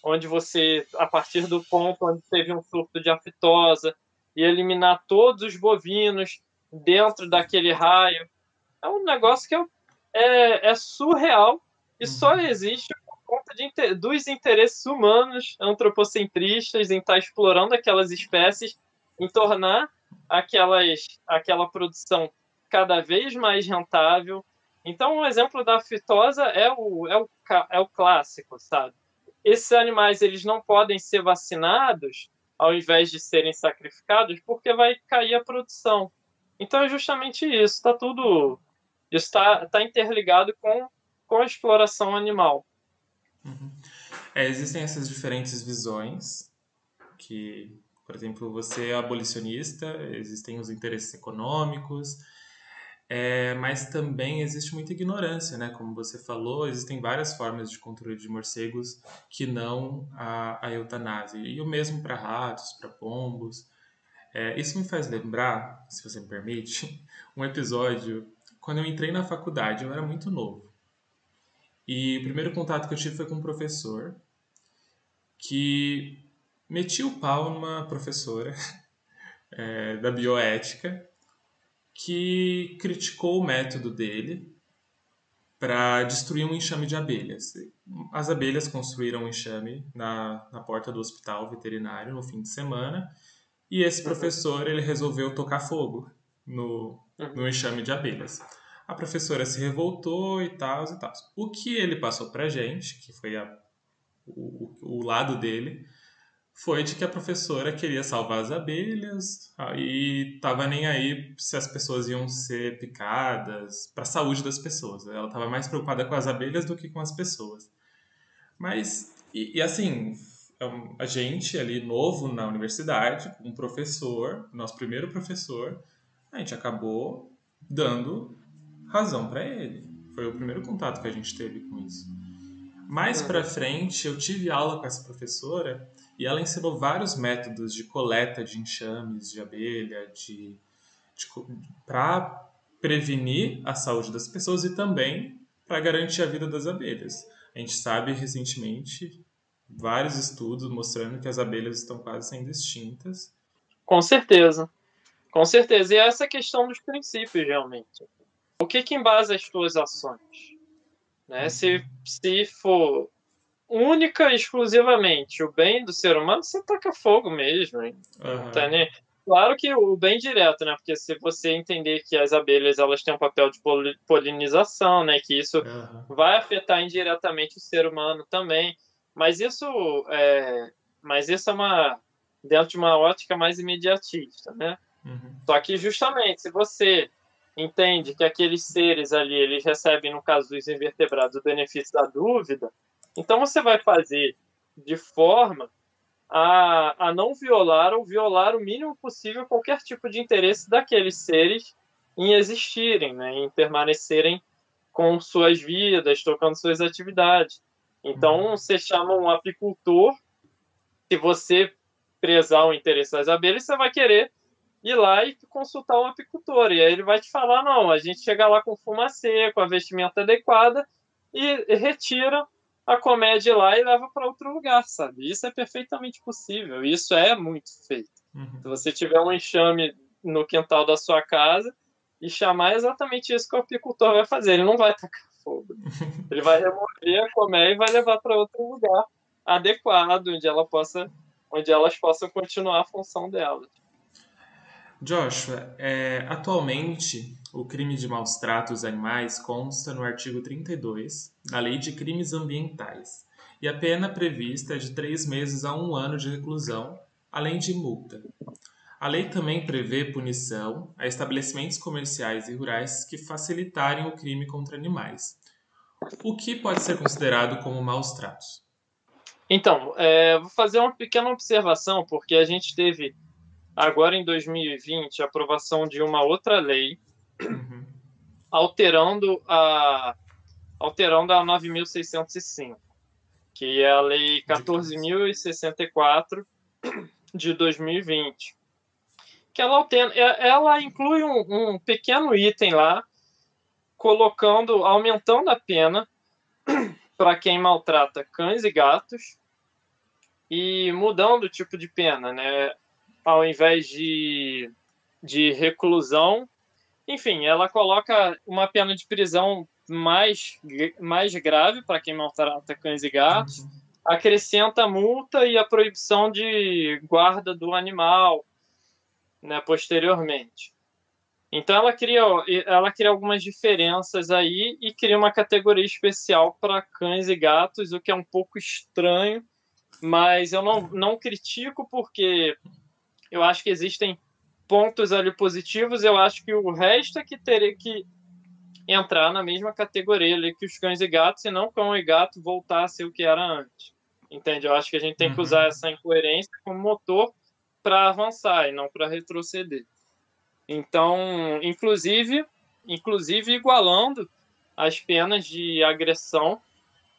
onde você, a partir do ponto onde teve um surto de aftosa, e eliminar todos os bovinos dentro daquele raio, é um negócio que é, é, é surreal e uhum. só existe conta de, dos interesses humanos antropocentristas em estar tá explorando aquelas espécies, em tornar aquelas, aquela produção cada vez mais rentável. Então, um exemplo da fitosa é o, é o, é o clássico, sabe? Esses animais eles não podem ser vacinados ao invés de serem sacrificados porque vai cair a produção. Então, é justamente isso. Está tudo. Está tá interligado com, com a exploração animal. Uhum. É, existem essas diferentes visões, que, por exemplo, você é abolicionista, existem os interesses econômicos, é, mas também existe muita ignorância, né? Como você falou, existem várias formas de controle de morcegos que não a, a eutanásia. E o mesmo para ratos, para pombos. É, isso me faz lembrar, se você me permite, um episódio quando eu entrei na faculdade. Eu era muito novo. E o primeiro contato que eu tive foi com um professor que metia o pau numa professora é, da bioética que criticou o método dele para destruir um enxame de abelhas. As abelhas construíram um enxame na, na porta do hospital veterinário no fim de semana e esse uhum. professor ele resolveu tocar fogo no. No enxame de abelhas. A professora se revoltou e tal e tal. O que ele passou para gente, que foi a, o, o lado dele, foi de que a professora queria salvar as abelhas e tava nem aí se as pessoas iam ser picadas, para a saúde das pessoas. Ela estava mais preocupada com as abelhas do que com as pessoas. Mas, e, e assim, é a gente ali novo na universidade, um professor, nosso primeiro professor, a gente acabou dando razão para ele. Foi o primeiro contato que a gente teve com isso. Mais para frente, eu tive aula com essa professora e ela ensinou vários métodos de coleta de enxames de abelha, de, de para prevenir a saúde das pessoas e também para garantir a vida das abelhas. A gente sabe recentemente vários estudos mostrando que as abelhas estão quase sendo extintas. Com certeza. Com certeza. E essa questão dos princípios, realmente. O que, que embasa as tuas ações? Né? Uhum. Se, se for única e exclusivamente o bem do ser humano, você taca fogo mesmo. Uhum. Tá, né? Claro que o bem direto, né? Porque se você entender que as abelhas elas têm um papel de polinização, né? Que isso uhum. vai afetar indiretamente o ser humano também. Mas isso é, mas isso é uma dentro de uma ótica mais imediatista, né? Uhum. Só que justamente se você entende que aqueles seres ali eles recebem no caso dos invertebrados o benefício da dúvida, então você vai fazer de forma a, a não violar ou violar o mínimo possível qualquer tipo de interesse daqueles seres em existirem, né, em permanecerem com suas vidas, tocando suas atividades. Então uhum. você chama um apicultor, se você prezar o interesse das abelhas, você vai querer ir lá e consultar um apicultor. E aí ele vai te falar: não, a gente chega lá com fumacê, com a vestimenta adequada e retira a comédia lá e leva para outro lugar, sabe? Isso é perfeitamente possível. Isso é muito feito. Uhum. Se você tiver um enxame no quintal da sua casa e chamar é exatamente isso que o apicultor vai fazer. Ele não vai tacar fogo. Ele vai remover a colmeia e vai levar para outro lugar adequado, onde ela possa, onde elas possam continuar a função delas. Joshua, é, atualmente o crime de maus tratos animais consta no artigo 32 da Lei de Crimes Ambientais e a pena prevista é de três meses a um ano de reclusão, além de multa. A lei também prevê punição a estabelecimentos comerciais e rurais que facilitarem o crime contra animais. O que pode ser considerado como maus tratos? Então, é, vou fazer uma pequena observação, porque a gente teve agora em 2020 a aprovação de uma outra lei uhum. alterando a alterando a 9605, que é a lei 14064 de 2020. Que ela, altera, é, ela inclui um, um pequeno item lá colocando, aumentando a pena para quem maltrata cães e gatos e mudando o tipo de pena, né? Ao invés de, de reclusão. Enfim, ela coloca uma pena de prisão mais, mais grave para quem maltrata cães e gatos, acrescenta a multa e a proibição de guarda do animal né, posteriormente. Então ela cria, ela cria algumas diferenças aí e cria uma categoria especial para cães e gatos, o que é um pouco estranho, mas eu não, não critico porque eu acho que existem pontos ali positivos. Eu acho que o resto é que teria que entrar na mesma categoria ali que os cães e gatos, e não cão e gato voltar a ser o que era antes. Entende? Eu acho que a gente tem que usar uhum. essa incoerência como motor para avançar e não para retroceder. Então, inclusive, inclusive igualando as penas de agressão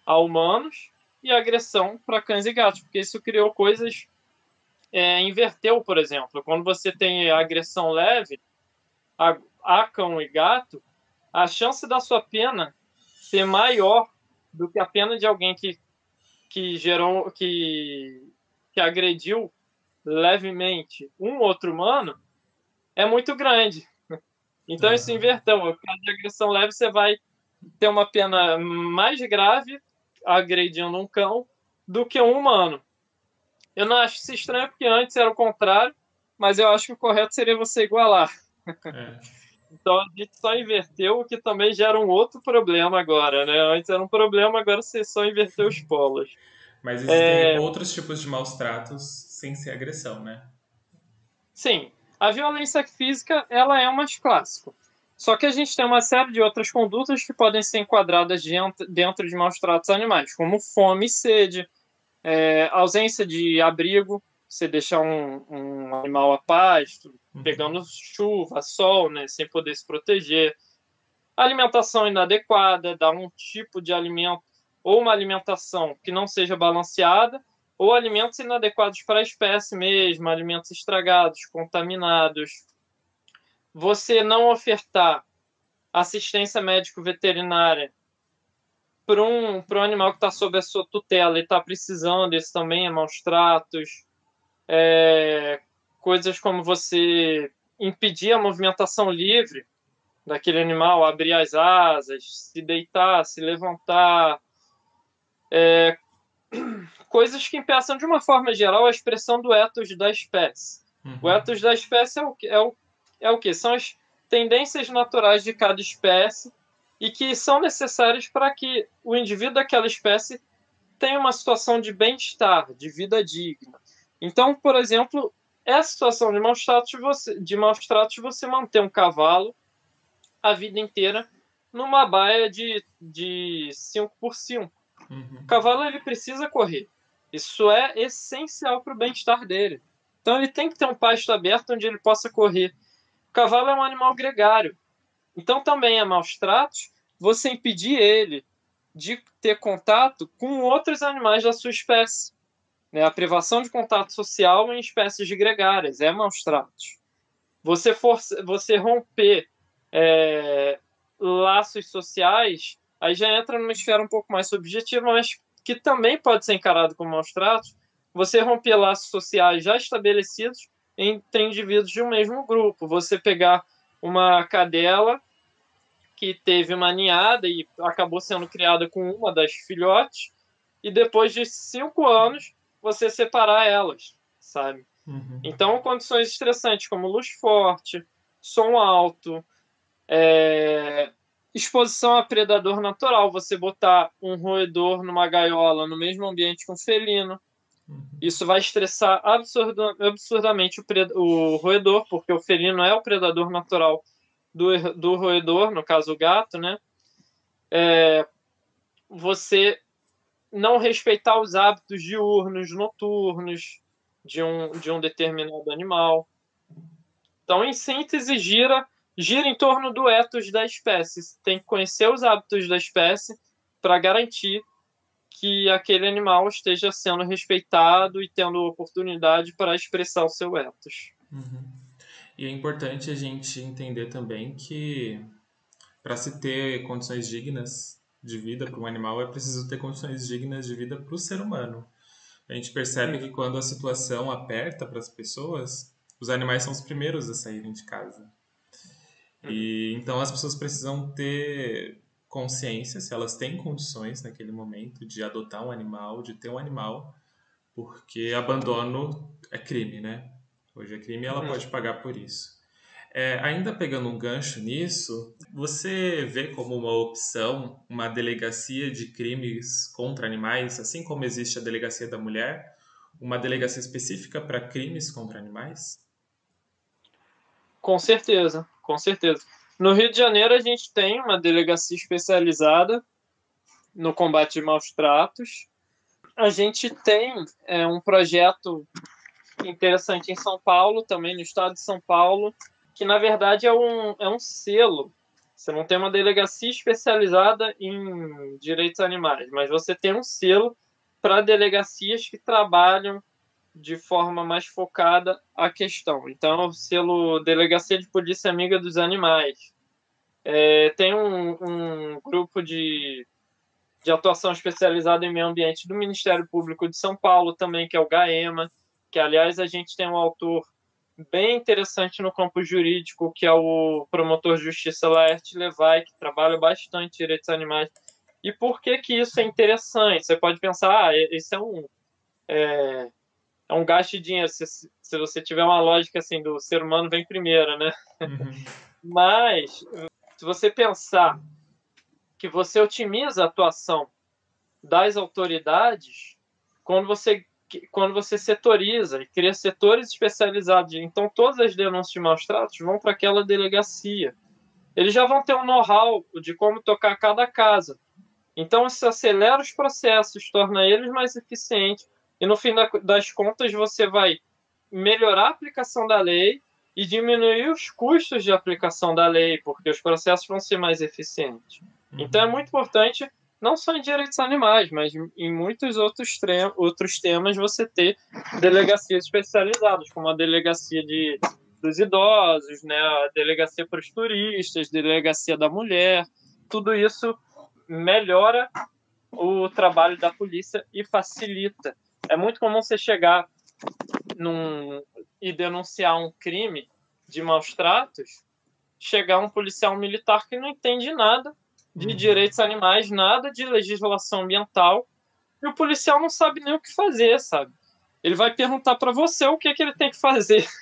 a humanos e agressão para cães e gatos, porque isso criou coisas é, inverteu, por exemplo. Quando você tem agressão leve, a, a cão e gato, a chance da sua pena ser maior do que a pena de alguém que, que gerou, que, que agrediu levemente um outro humano é muito grande. Então, uhum. isso inverteu. No caso de agressão leve, você vai ter uma pena mais grave agredindo um cão do que um humano. Eu não acho isso estranho, porque antes era o contrário, mas eu acho que o correto seria você igualar. É. Então a gente só inverteu, o que também gera um outro problema agora, né? Antes era um problema, agora você só inverteu os polos. Mas existem é... outros tipos de maus tratos sem ser agressão, né? Sim. A violência física, ela é o mais clássico. Só que a gente tem uma série de outras condutas que podem ser enquadradas dentro de maus tratos animais, como fome e sede, é, ausência de abrigo, você deixar um, um animal a pasto, uhum. pegando chuva, sol, né, sem poder se proteger, alimentação inadequada, dar um tipo de alimento ou uma alimentação que não seja balanceada, ou alimentos inadequados para a espécie mesmo, alimentos estragados, contaminados, você não ofertar assistência médico-veterinária para um, um animal que está sob a sua tutela e está precisando, isso também é maus tratos. É, coisas como você impedir a movimentação livre daquele animal, abrir as asas, se deitar, se levantar. É, coisas que impeçam, de uma forma geral, a expressão do ethos da espécie. Uhum. O ethos da espécie é o, é o é o que? São as tendências naturais de cada espécie e que são necessárias para que o indivíduo daquela espécie tenha uma situação de bem-estar, de vida digna. Então, por exemplo, essa situação de maus tratos, você, de maus tratos, você manter um cavalo a vida inteira numa baia de, de 5 por 5 uhum. O cavalo ele precisa correr. Isso é essencial para o bem-estar dele. Então ele tem que ter um pasto aberto onde ele possa correr cavalo é um animal gregário. Então também é maus tratos você impedir ele de ter contato com outros animais da sua espécie. Né? A privação de contato social em espécies gregárias é maus tratos. Você, você romper é, laços sociais, aí já entra numa esfera um pouco mais subjetiva, mas que também pode ser encarado como maus tratos. Você romper laços sociais já estabelecidos entre indivíduos de um mesmo grupo. Você pegar uma cadela que teve uma ninhada e acabou sendo criada com uma das filhotes, e depois de cinco anos você separar elas, sabe? Uhum. Então, condições estressantes como luz forte, som alto, é... exposição a predador natural, você botar um roedor numa gaiola no mesmo ambiente que um felino, Uhum. Isso vai estressar absurda, absurdamente o, o, roedor, porque o felino é o predador natural do, do roedor, no caso o gato, né? É, você não respeitar os hábitos diurnos, noturnos de um, de um determinado animal. Então, em síntese, gira, gira em torno do ethos da espécie. Você tem que conhecer os hábitos da espécie para garantir que aquele animal esteja sendo respeitado e tendo oportunidade para expressar o seu ethos. Uhum. E é importante a gente entender também que para se ter condições dignas de vida para um animal é preciso ter condições dignas de vida para o ser humano. A gente percebe que quando a situação aperta para as pessoas, os animais são os primeiros a saírem de casa. E então as pessoas precisam ter consciência se elas têm condições naquele momento de adotar um animal, de ter um animal, porque abandono é crime, né? Hoje é crime e ela uhum. pode pagar por isso. É, ainda pegando um gancho nisso, você vê como uma opção uma delegacia de crimes contra animais, assim como existe a delegacia da mulher, uma delegacia específica para crimes contra animais? Com certeza, com certeza. No Rio de Janeiro, a gente tem uma delegacia especializada no combate de maus tratos. A gente tem é, um projeto interessante em São Paulo, também no estado de São Paulo, que na verdade é um, é um selo. Você não tem uma delegacia especializada em direitos animais, mas você tem um selo para delegacias que trabalham de forma mais focada a questão. Então, o selo Delegacia de Polícia Amiga dos Animais. É, tem um, um grupo de, de atuação especializada em meio ambiente do Ministério Público de São Paulo também, que é o GAEMA, que, aliás, a gente tem um autor bem interessante no campo jurídico, que é o promotor de justiça Laerte Levai, que trabalha bastante direitos animais. E por que que isso é interessante? Você pode pensar, ah, isso é um é, é um gasto de dinheiro. Se, se você tiver uma lógica assim do ser humano vem primeiro, né? Uhum. Mas se você pensar que você otimiza a atuação das autoridades quando você quando você setoriza e cria setores especializados, então todas as denúncias de maus tratos vão para aquela delegacia. Eles já vão ter um know-how de como tocar cada casa. Então isso acelera os processos, torna eles mais eficientes e no fim das contas você vai melhorar a aplicação da lei e diminuir os custos de aplicação da lei, porque os processos vão ser mais eficientes. Uhum. Então é muito importante não só em direitos animais, mas em muitos outros, outros temas você ter delegacias especializadas, como a delegacia de, dos idosos, né, a delegacia para os turistas, delegacia da mulher, tudo isso melhora o trabalho da polícia e facilita. É muito comum você chegar num, e denunciar um crime de maus tratos, chegar um policial militar que não entende nada de uhum. direitos animais, nada de legislação ambiental, e o policial não sabe nem o que fazer, sabe? Ele vai perguntar para você o que, é que ele tem que fazer.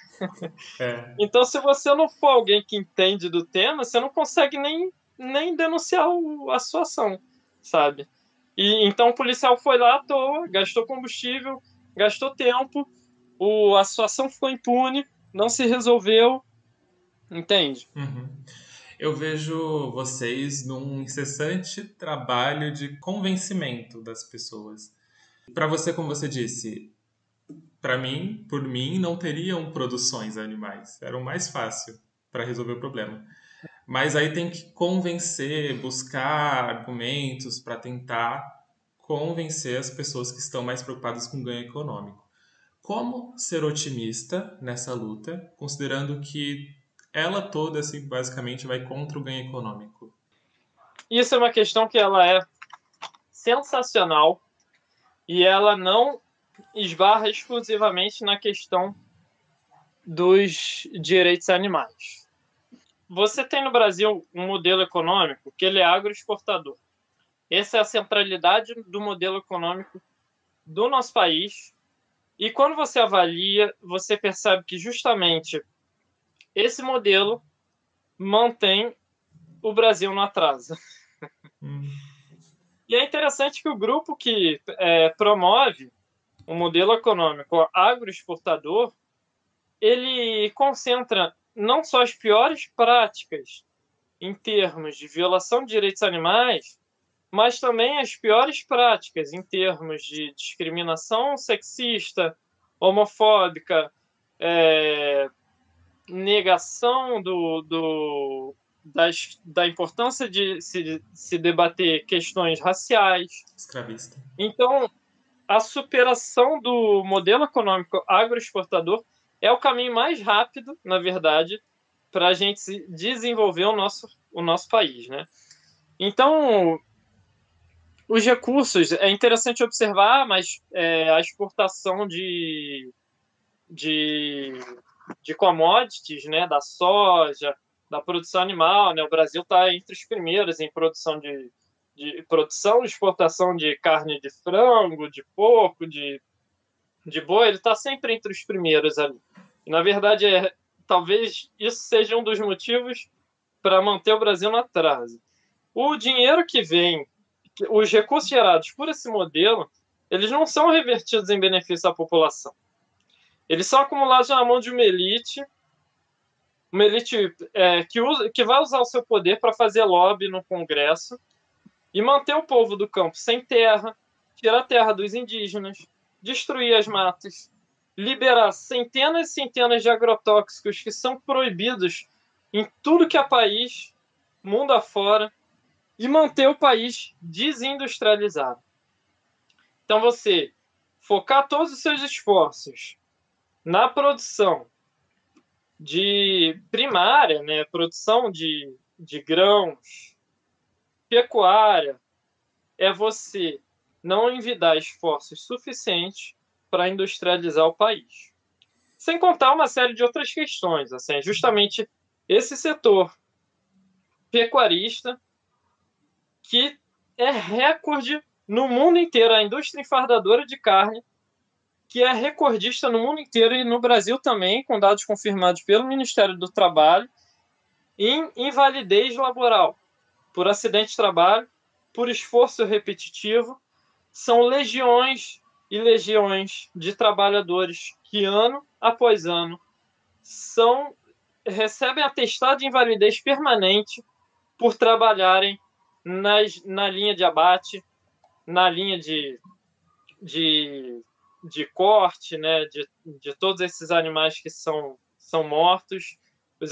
É. então, se você não for alguém que entende do tema, você não consegue nem, nem denunciar o, a sua ação, sabe? E então o policial foi lá à toa, gastou combustível, gastou tempo, o, a situação ficou impune, não se resolveu, entende? Uhum eu vejo vocês num incessante trabalho de convencimento das pessoas. Para você, como você disse, para mim, por mim, não teriam produções animais. Era o mais fácil para resolver o problema. Mas aí tem que convencer, buscar argumentos para tentar convencer as pessoas que estão mais preocupadas com ganho econômico. Como ser otimista nessa luta, considerando que ela toda, assim, basicamente, vai contra o ganho econômico. Isso é uma questão que ela é sensacional e ela não esbarra exclusivamente na questão dos direitos animais. Você tem no Brasil um modelo econômico que ele é agroexportador. Essa é a centralidade do modelo econômico do nosso país. E quando você avalia, você percebe que justamente esse modelo mantém o Brasil no atraso. Hum. E é interessante que o grupo que é, promove o modelo econômico agroexportador, ele concentra não só as piores práticas em termos de violação de direitos animais, mas também as piores práticas em termos de discriminação sexista, homofóbica, é, negação do, do, das, da importância de se, se debater questões raciais. Escravista. Então, a superação do modelo econômico agroexportador é o caminho mais rápido, na verdade, para a gente desenvolver o nosso, o nosso país. Né? Então, os recursos, é interessante observar, mas é, a exportação de, de de commodities, né, da soja, da produção animal, né? O Brasil está entre os primeiros em produção de, de produção e exportação de carne de frango, de porco, de, de boi, ele está sempre entre os primeiros ali. E, na verdade, é, talvez isso seja um dos motivos para manter o Brasil no atraso. O dinheiro que vem, os recursos gerados por esse modelo, eles não são revertidos em benefício à população. Eles são acumulados na mão de uma elite, uma elite é, que, usa, que vai usar o seu poder para fazer lobby no Congresso e manter o povo do campo sem terra, tirar a terra dos indígenas, destruir as matas, liberar centenas e centenas de agrotóxicos que são proibidos em tudo que é país, mundo afora, e manter o país desindustrializado. Então você focar todos os seus esforços na produção de primária, né, produção de, de grãos, pecuária, é você não envidar esforços suficientes para industrializar o país. Sem contar uma série de outras questões, assim, justamente esse setor pecuarista que é recorde no mundo inteiro, a indústria enfardadora de carne, que é recordista no mundo inteiro e no Brasil também, com dados confirmados pelo Ministério do Trabalho, em invalidez laboral por acidente de trabalho, por esforço repetitivo. São legiões e legiões de trabalhadores que, ano após ano, são recebem atestado de invalidez permanente por trabalharem nas, na linha de abate, na linha de, de, de corte, né, de, de todos esses animais que são, são mortos. Os,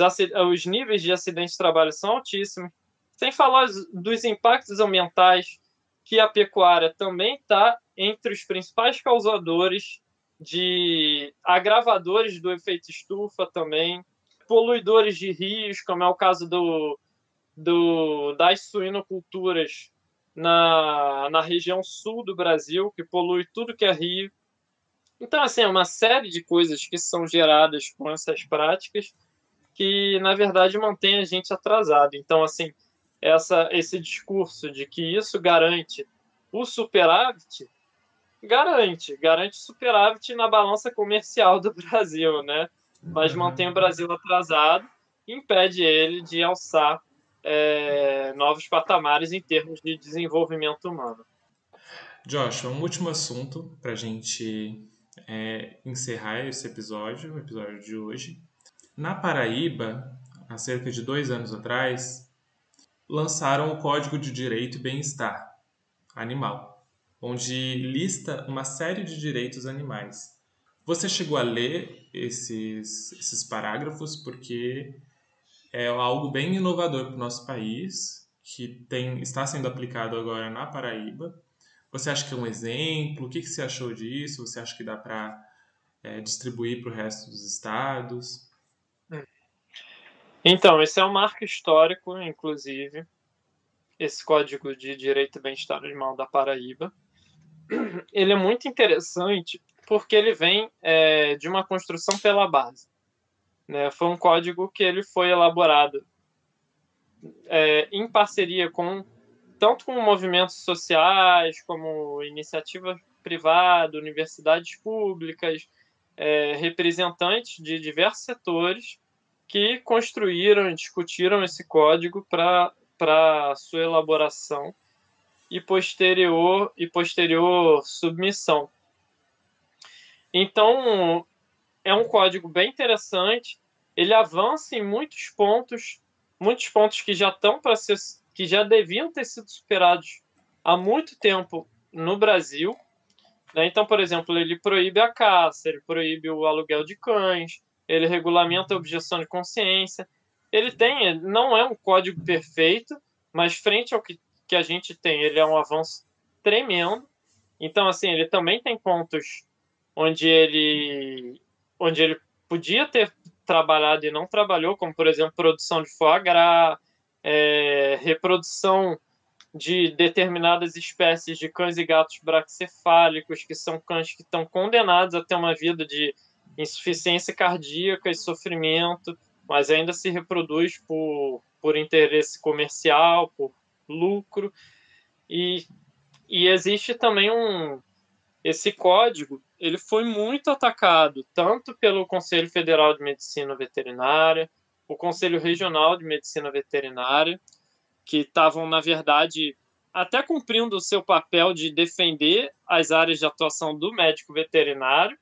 os níveis de acidente de trabalho são altíssimos. Sem falar dos impactos ambientais, que a pecuária também está entre os principais causadores de agravadores do efeito estufa também, poluidores de rios, como é o caso do, do, das suinoculturas na, na região sul do Brasil, que polui tudo que é rio. Então, assim, é uma série de coisas que são geradas com essas práticas que, na verdade, mantém a gente atrasado. Então, assim, essa, esse discurso de que isso garante o superávit, garante, garante superávit na balança comercial do Brasil, né? Mas uhum. mantém o Brasil atrasado, impede ele de alçar é, novos patamares em termos de desenvolvimento humano. Joshua, um último assunto para a gente é, encerrar esse episódio, o episódio de hoje. Na Paraíba, há cerca de dois anos atrás, lançaram o Código de Direito e Bem-Estar Animal, onde lista uma série de direitos animais. Você chegou a ler esses, esses parágrafos porque é algo bem inovador para o nosso país, que tem, está sendo aplicado agora na Paraíba. Você acha que é um exemplo? O que, que você achou disso? Você acha que dá para é, distribuir para o resto dos estados? Então, esse é um marco histórico, inclusive, esse Código de Direito e Bem-Estar Animal da Paraíba. Ele é muito interessante porque ele vem é, de uma construção pela base. Né? Foi um código que ele foi elaborado é, em parceria com tanto com movimentos sociais como iniciativa privada, universidades públicas, é, representantes de diversos setores que construíram e discutiram esse código para sua elaboração e posterior e posterior submissão. Então, é um código bem interessante. Ele avança em muitos pontos, muitos pontos que já estão para ser, que já deviam ter sido superados há muito tempo no Brasil. Né? Então, por exemplo, ele proíbe a caça, ele proíbe o aluguel de cães, ele regulamenta a objeção de consciência. Ele tem, não é um código perfeito, mas frente ao que, que a gente tem, ele é um avanço tremendo. Então, assim, ele também tem pontos onde ele onde ele podia ter trabalhado e não trabalhou, como por exemplo produção de foie gras, é, reprodução de determinadas espécies de cães e gatos braxcefálicos, que são cães que estão condenados a ter uma vida de insuficiência cardíaca e sofrimento, mas ainda se reproduz por, por interesse comercial, por lucro. E, e existe também um, esse código ele foi muito atacado tanto pelo Conselho Federal de Medicina Veterinária, o Conselho Regional de Medicina Veterinária, que estavam na verdade até cumprindo o seu papel de defender as áreas de atuação do médico veterinário,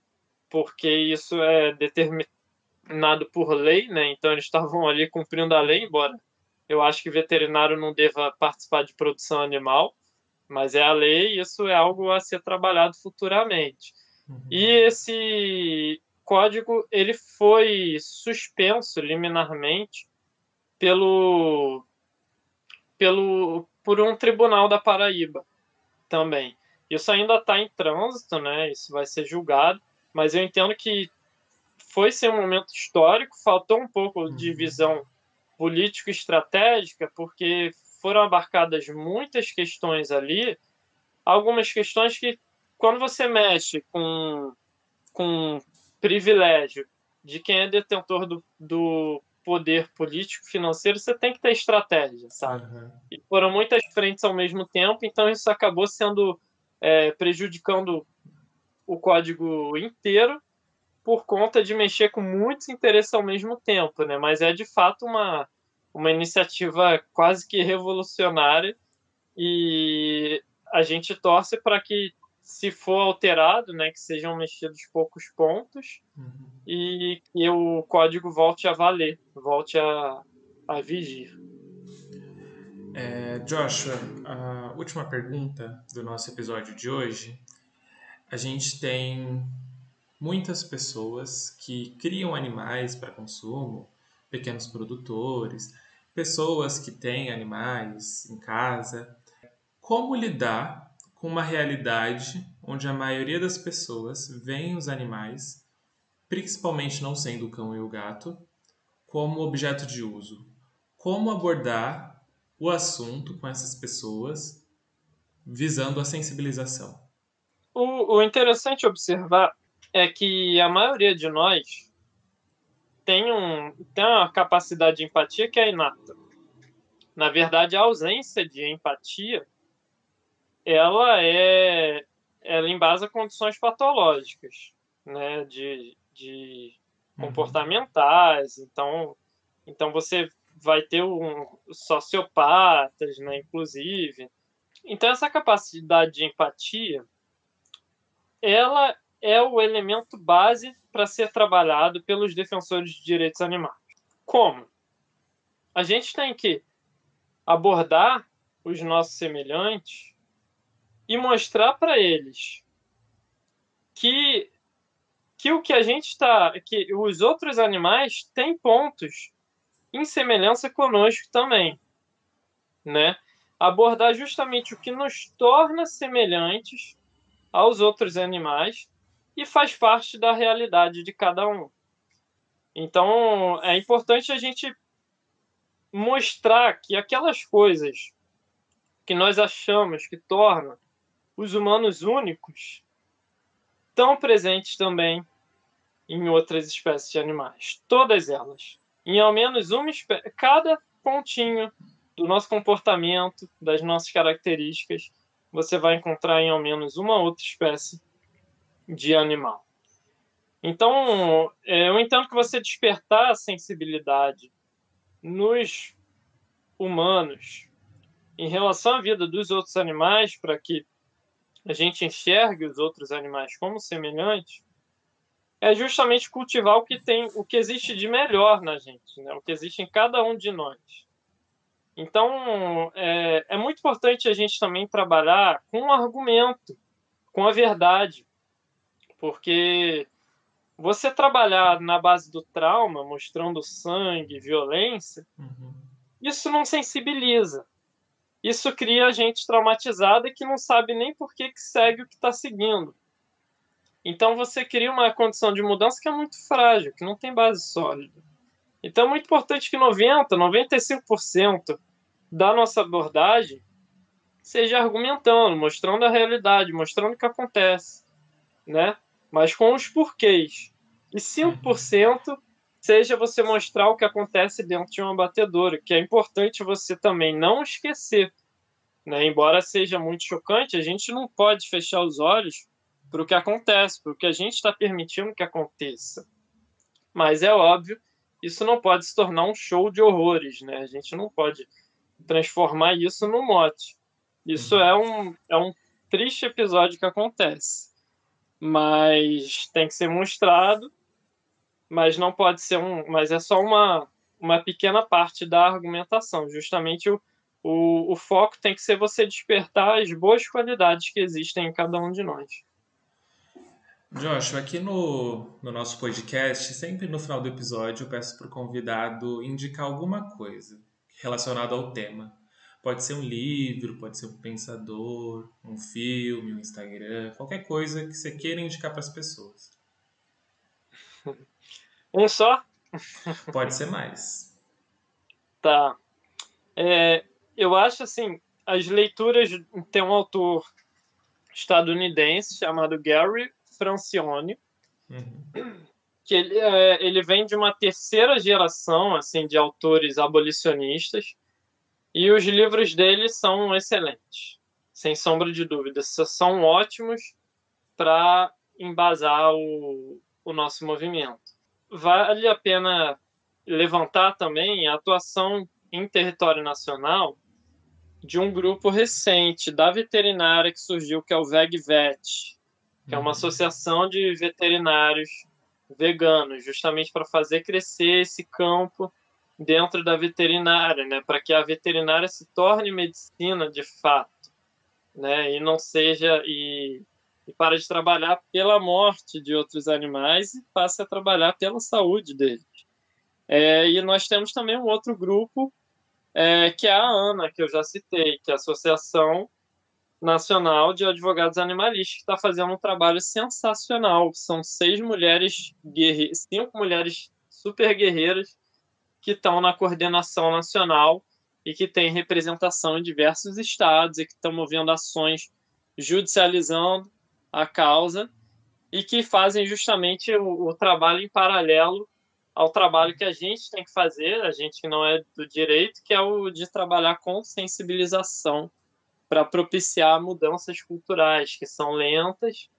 porque isso é determinado por lei, né? Então eles estavam ali cumprindo a lei, embora eu acho que veterinário não deva participar de produção animal, mas é a lei e isso é algo a ser trabalhado futuramente. Uhum. E esse código ele foi suspenso liminarmente pelo, pelo por um tribunal da Paraíba também. Isso ainda está em trânsito, né? Isso vai ser julgado, mas eu entendo que foi ser um momento histórico, faltou um pouco de uhum. visão político-estratégica, porque foram abarcadas muitas questões ali, algumas questões que, quando você mexe com, com privilégio de quem é detentor do, do poder político financeiro, você tem que ter estratégia, sabe? Uhum. E foram muitas frentes ao mesmo tempo, então isso acabou sendo é, prejudicando o código inteiro por conta de mexer com muitos interesses ao mesmo tempo, né? Mas é de fato uma, uma iniciativa quase que revolucionária e a gente torce para que se for alterado, né, que sejam mexidos poucos pontos uhum. e que o código volte a valer, volte a, a vigir. É, Joshua, a última pergunta do nosso episódio de hoje. A gente tem muitas pessoas que criam animais para consumo, pequenos produtores, pessoas que têm animais em casa. Como lidar com uma realidade onde a maioria das pessoas veem os animais, principalmente não sendo o cão e o gato, como objeto de uso. Como abordar o assunto com essas pessoas visando a sensibilização? O, o interessante observar é que a maioria de nós tem, um, tem uma capacidade de empatia que é inata. Na verdade, a ausência de empatia ela é ela embasa condições patológicas, né, de, de uhum. comportamentais. Então, então você vai ter um sociopatas, né, inclusive. Então essa capacidade de empatia, ela é o elemento base para ser trabalhado pelos defensores de direitos animais. Como? A gente tem que abordar os nossos semelhantes e mostrar para eles que que o que a gente está que os outros animais têm pontos em semelhança conosco também, né? Abordar justamente o que nos torna semelhantes aos outros animais e faz parte da realidade de cada um. Então, é importante a gente mostrar que aquelas coisas que nós achamos que tornam os humanos únicos estão presentes também em outras espécies de animais, todas elas. Em ao menos uma espécie, cada pontinho do nosso comportamento, das nossas características, você vai encontrar em ao menos uma outra espécie de animal. Então, é, eu entendo que você despertar a sensibilidade nos humanos em relação à vida dos outros animais, para que a gente enxergue os outros animais como semelhantes, é justamente cultivar o que tem, o que existe de melhor na gente, né? o que existe em cada um de nós. Então, é, é muito importante a gente também trabalhar com o argumento, com a verdade, porque você trabalhar na base do trauma, mostrando sangue, violência, uhum. isso não sensibiliza isso cria gente traumatizada que não sabe nem por que, que segue o que está seguindo. Então você cria uma condição de mudança que é muito frágil, que não tem base sólida. Então é muito importante que 90, 95% da nossa abordagem seja argumentando, mostrando a realidade, mostrando o que acontece, né? Mas com os porquês. E 5% seja você mostrar o que acontece dentro de uma batedora, que é importante você também não esquecer. Né? Embora seja muito chocante, a gente não pode fechar os olhos para o que acontece, para o que a gente está permitindo que aconteça. Mas é óbvio, isso não pode se tornar um show de horrores, né? A gente não pode transformar isso no mote. Isso é um, é um triste episódio que acontece. Mas tem que ser mostrado mas não pode ser um, mas é só uma, uma pequena parte da argumentação. Justamente o, o, o foco tem que ser você despertar as boas qualidades que existem em cada um de nós. Joshua, aqui no, no nosso podcast, sempre no final do episódio, eu peço para o convidado indicar alguma coisa relacionada ao tema. Pode ser um livro, pode ser um pensador, um filme, um Instagram, qualquer coisa que você queira indicar para as pessoas. Um só? Pode ser mais. Tá. É, eu acho assim, as leituras tem um autor estadunidense chamado Gary Francione, uhum. que ele, é, ele vem de uma terceira geração assim de autores abolicionistas e os livros dele são excelentes, sem sombra de dúvida. São ótimos para embasar o, o nosso movimento. Vale a pena levantar também a atuação em território nacional de um grupo recente da veterinária que surgiu, que é o VegVet, que é uma uhum. associação de veterinários veganos, justamente para fazer crescer esse campo dentro da veterinária, né, para que a veterinária se torne medicina de fato, né, e não seja e, e para de trabalhar pela morte de outros animais e passe a trabalhar pela saúde deles. É, e nós temos também um outro grupo é, que é a ANA, que eu já citei, que é a Associação Nacional de Advogados Animalistas, que está fazendo um trabalho sensacional. São seis mulheres, cinco mulheres super guerreiras que estão na coordenação nacional e que têm representação em diversos estados e que estão movendo ações judicializando a causa e que fazem justamente o, o, trabalho em paralelo ao trabalho que a gente tem que fazer, a gente que não é do direito, que é o de trabalhar com sensibilização para propiciar mudanças culturais que são lentas,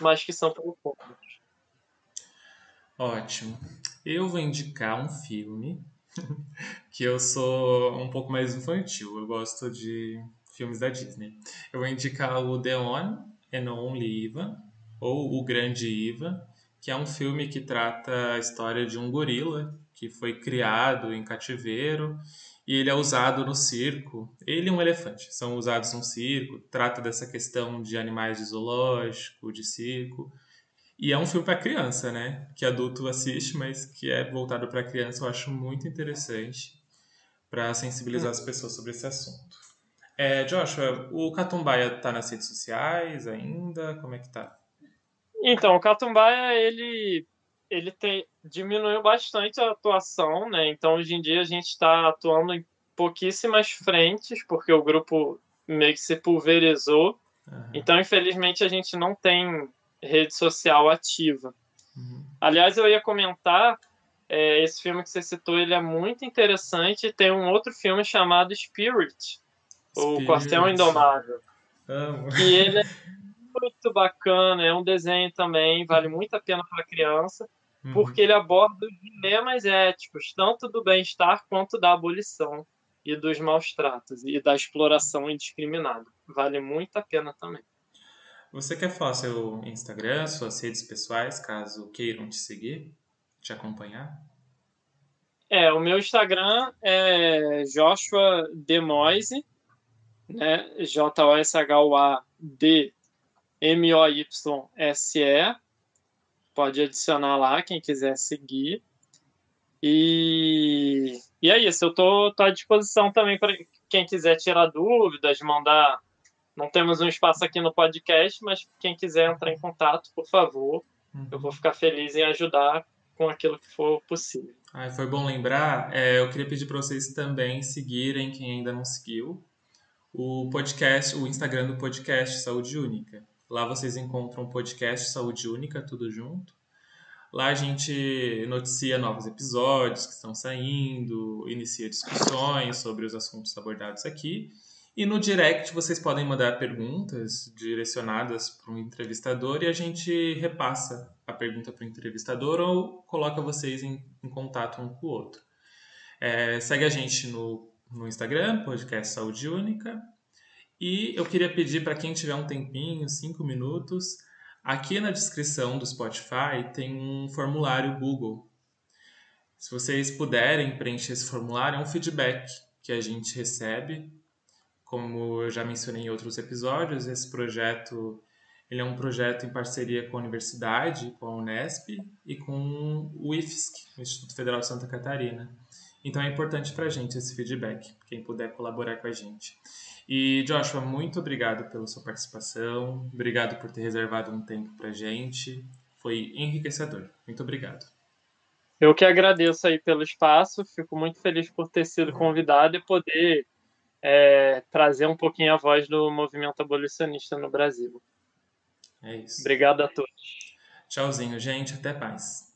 mas que são profundas. Ótimo. Eu vou indicar um filme que eu sou um pouco mais infantil. Eu gosto de filmes da Disney. Eu vou indicar o The On and Only Ivan, ou O Grande Ivan, que é um filme que trata a história de um gorila que foi criado em cativeiro e ele é usado no circo. Ele e um elefante são usados no circo. Trata dessa questão de animais de zoológico, de circo. E é um filme para criança, né? Que adulto assiste, mas que é voltado para criança, eu acho muito interessante para sensibilizar hum. as pessoas sobre esse assunto. É, Joshua, o Catumbaia tá nas redes sociais ainda? Como é que tá? Então, o Catumbaia, ele, ele tem, diminuiu bastante a atuação, né? Então, hoje em dia, a gente está atuando em pouquíssimas frentes, porque o grupo meio que se pulverizou. Uhum. Então, infelizmente, a gente não tem rede social ativa. Uhum. Aliás, eu ia comentar, é, esse filme que você citou, ele é muito interessante. Tem um outro filme chamado Spirit. O Quartel Indomável. Amo. E ele é muito bacana, é um desenho também, vale muito a pena para criança, uhum. porque ele aborda os dilemas éticos, tanto do bem-estar quanto da abolição e dos maus tratos e da exploração indiscriminada. Vale muito a pena também. Você quer falar seu Instagram, suas redes pessoais, caso queiram te seguir, te acompanhar? É, o meu Instagram é Joshua Demoise, né? J-O-S-H-U-A-D-M-O-Y-S-E. Pode adicionar lá quem quiser seguir. E, e é isso, eu tô, tô à disposição também para quem quiser tirar dúvidas, mandar não temos um espaço aqui no podcast, mas quem quiser entrar em contato, por favor, uhum. eu vou ficar feliz em ajudar com aquilo que for possível. Ah, foi bom lembrar. É, eu queria pedir para vocês também seguirem, quem ainda não seguiu, o podcast, o Instagram do podcast Saúde Única. Lá vocês encontram o podcast Saúde Única, tudo junto. Lá a gente noticia novos episódios que estão saindo, inicia discussões sobre os assuntos abordados aqui e no direct vocês podem mandar perguntas direcionadas para o entrevistador e a gente repassa a pergunta para o entrevistador ou coloca vocês em, em, contato um com o outro. É, segue a gente no, no Instagram, podcast Saúde Única. E eu queria pedir para quem tiver um tempinho, cinco minutos, aqui na descrição do Spotify tem um formulário Google. Se vocês puderem preencher esse formulário, é um feedback que a gente recebe como eu já mencionei em outros episódios, esse projeto ele é um projeto em parceria com a universidade, com a Unesp e com o IFSC, o Instituto Federal de Santa Catarina. Então é importante para a gente esse feedback, quem puder colaborar com a gente. E Joshua, muito obrigado pela sua participação, obrigado por ter reservado um tempo para a gente, foi enriquecedor. Muito obrigado. Eu que agradeço aí pelo espaço, fico muito feliz por ter sido convidado e poder é, trazer um pouquinho a voz do movimento abolicionista no Brasil. É isso. Obrigado a todos. Tchauzinho, gente. Até mais.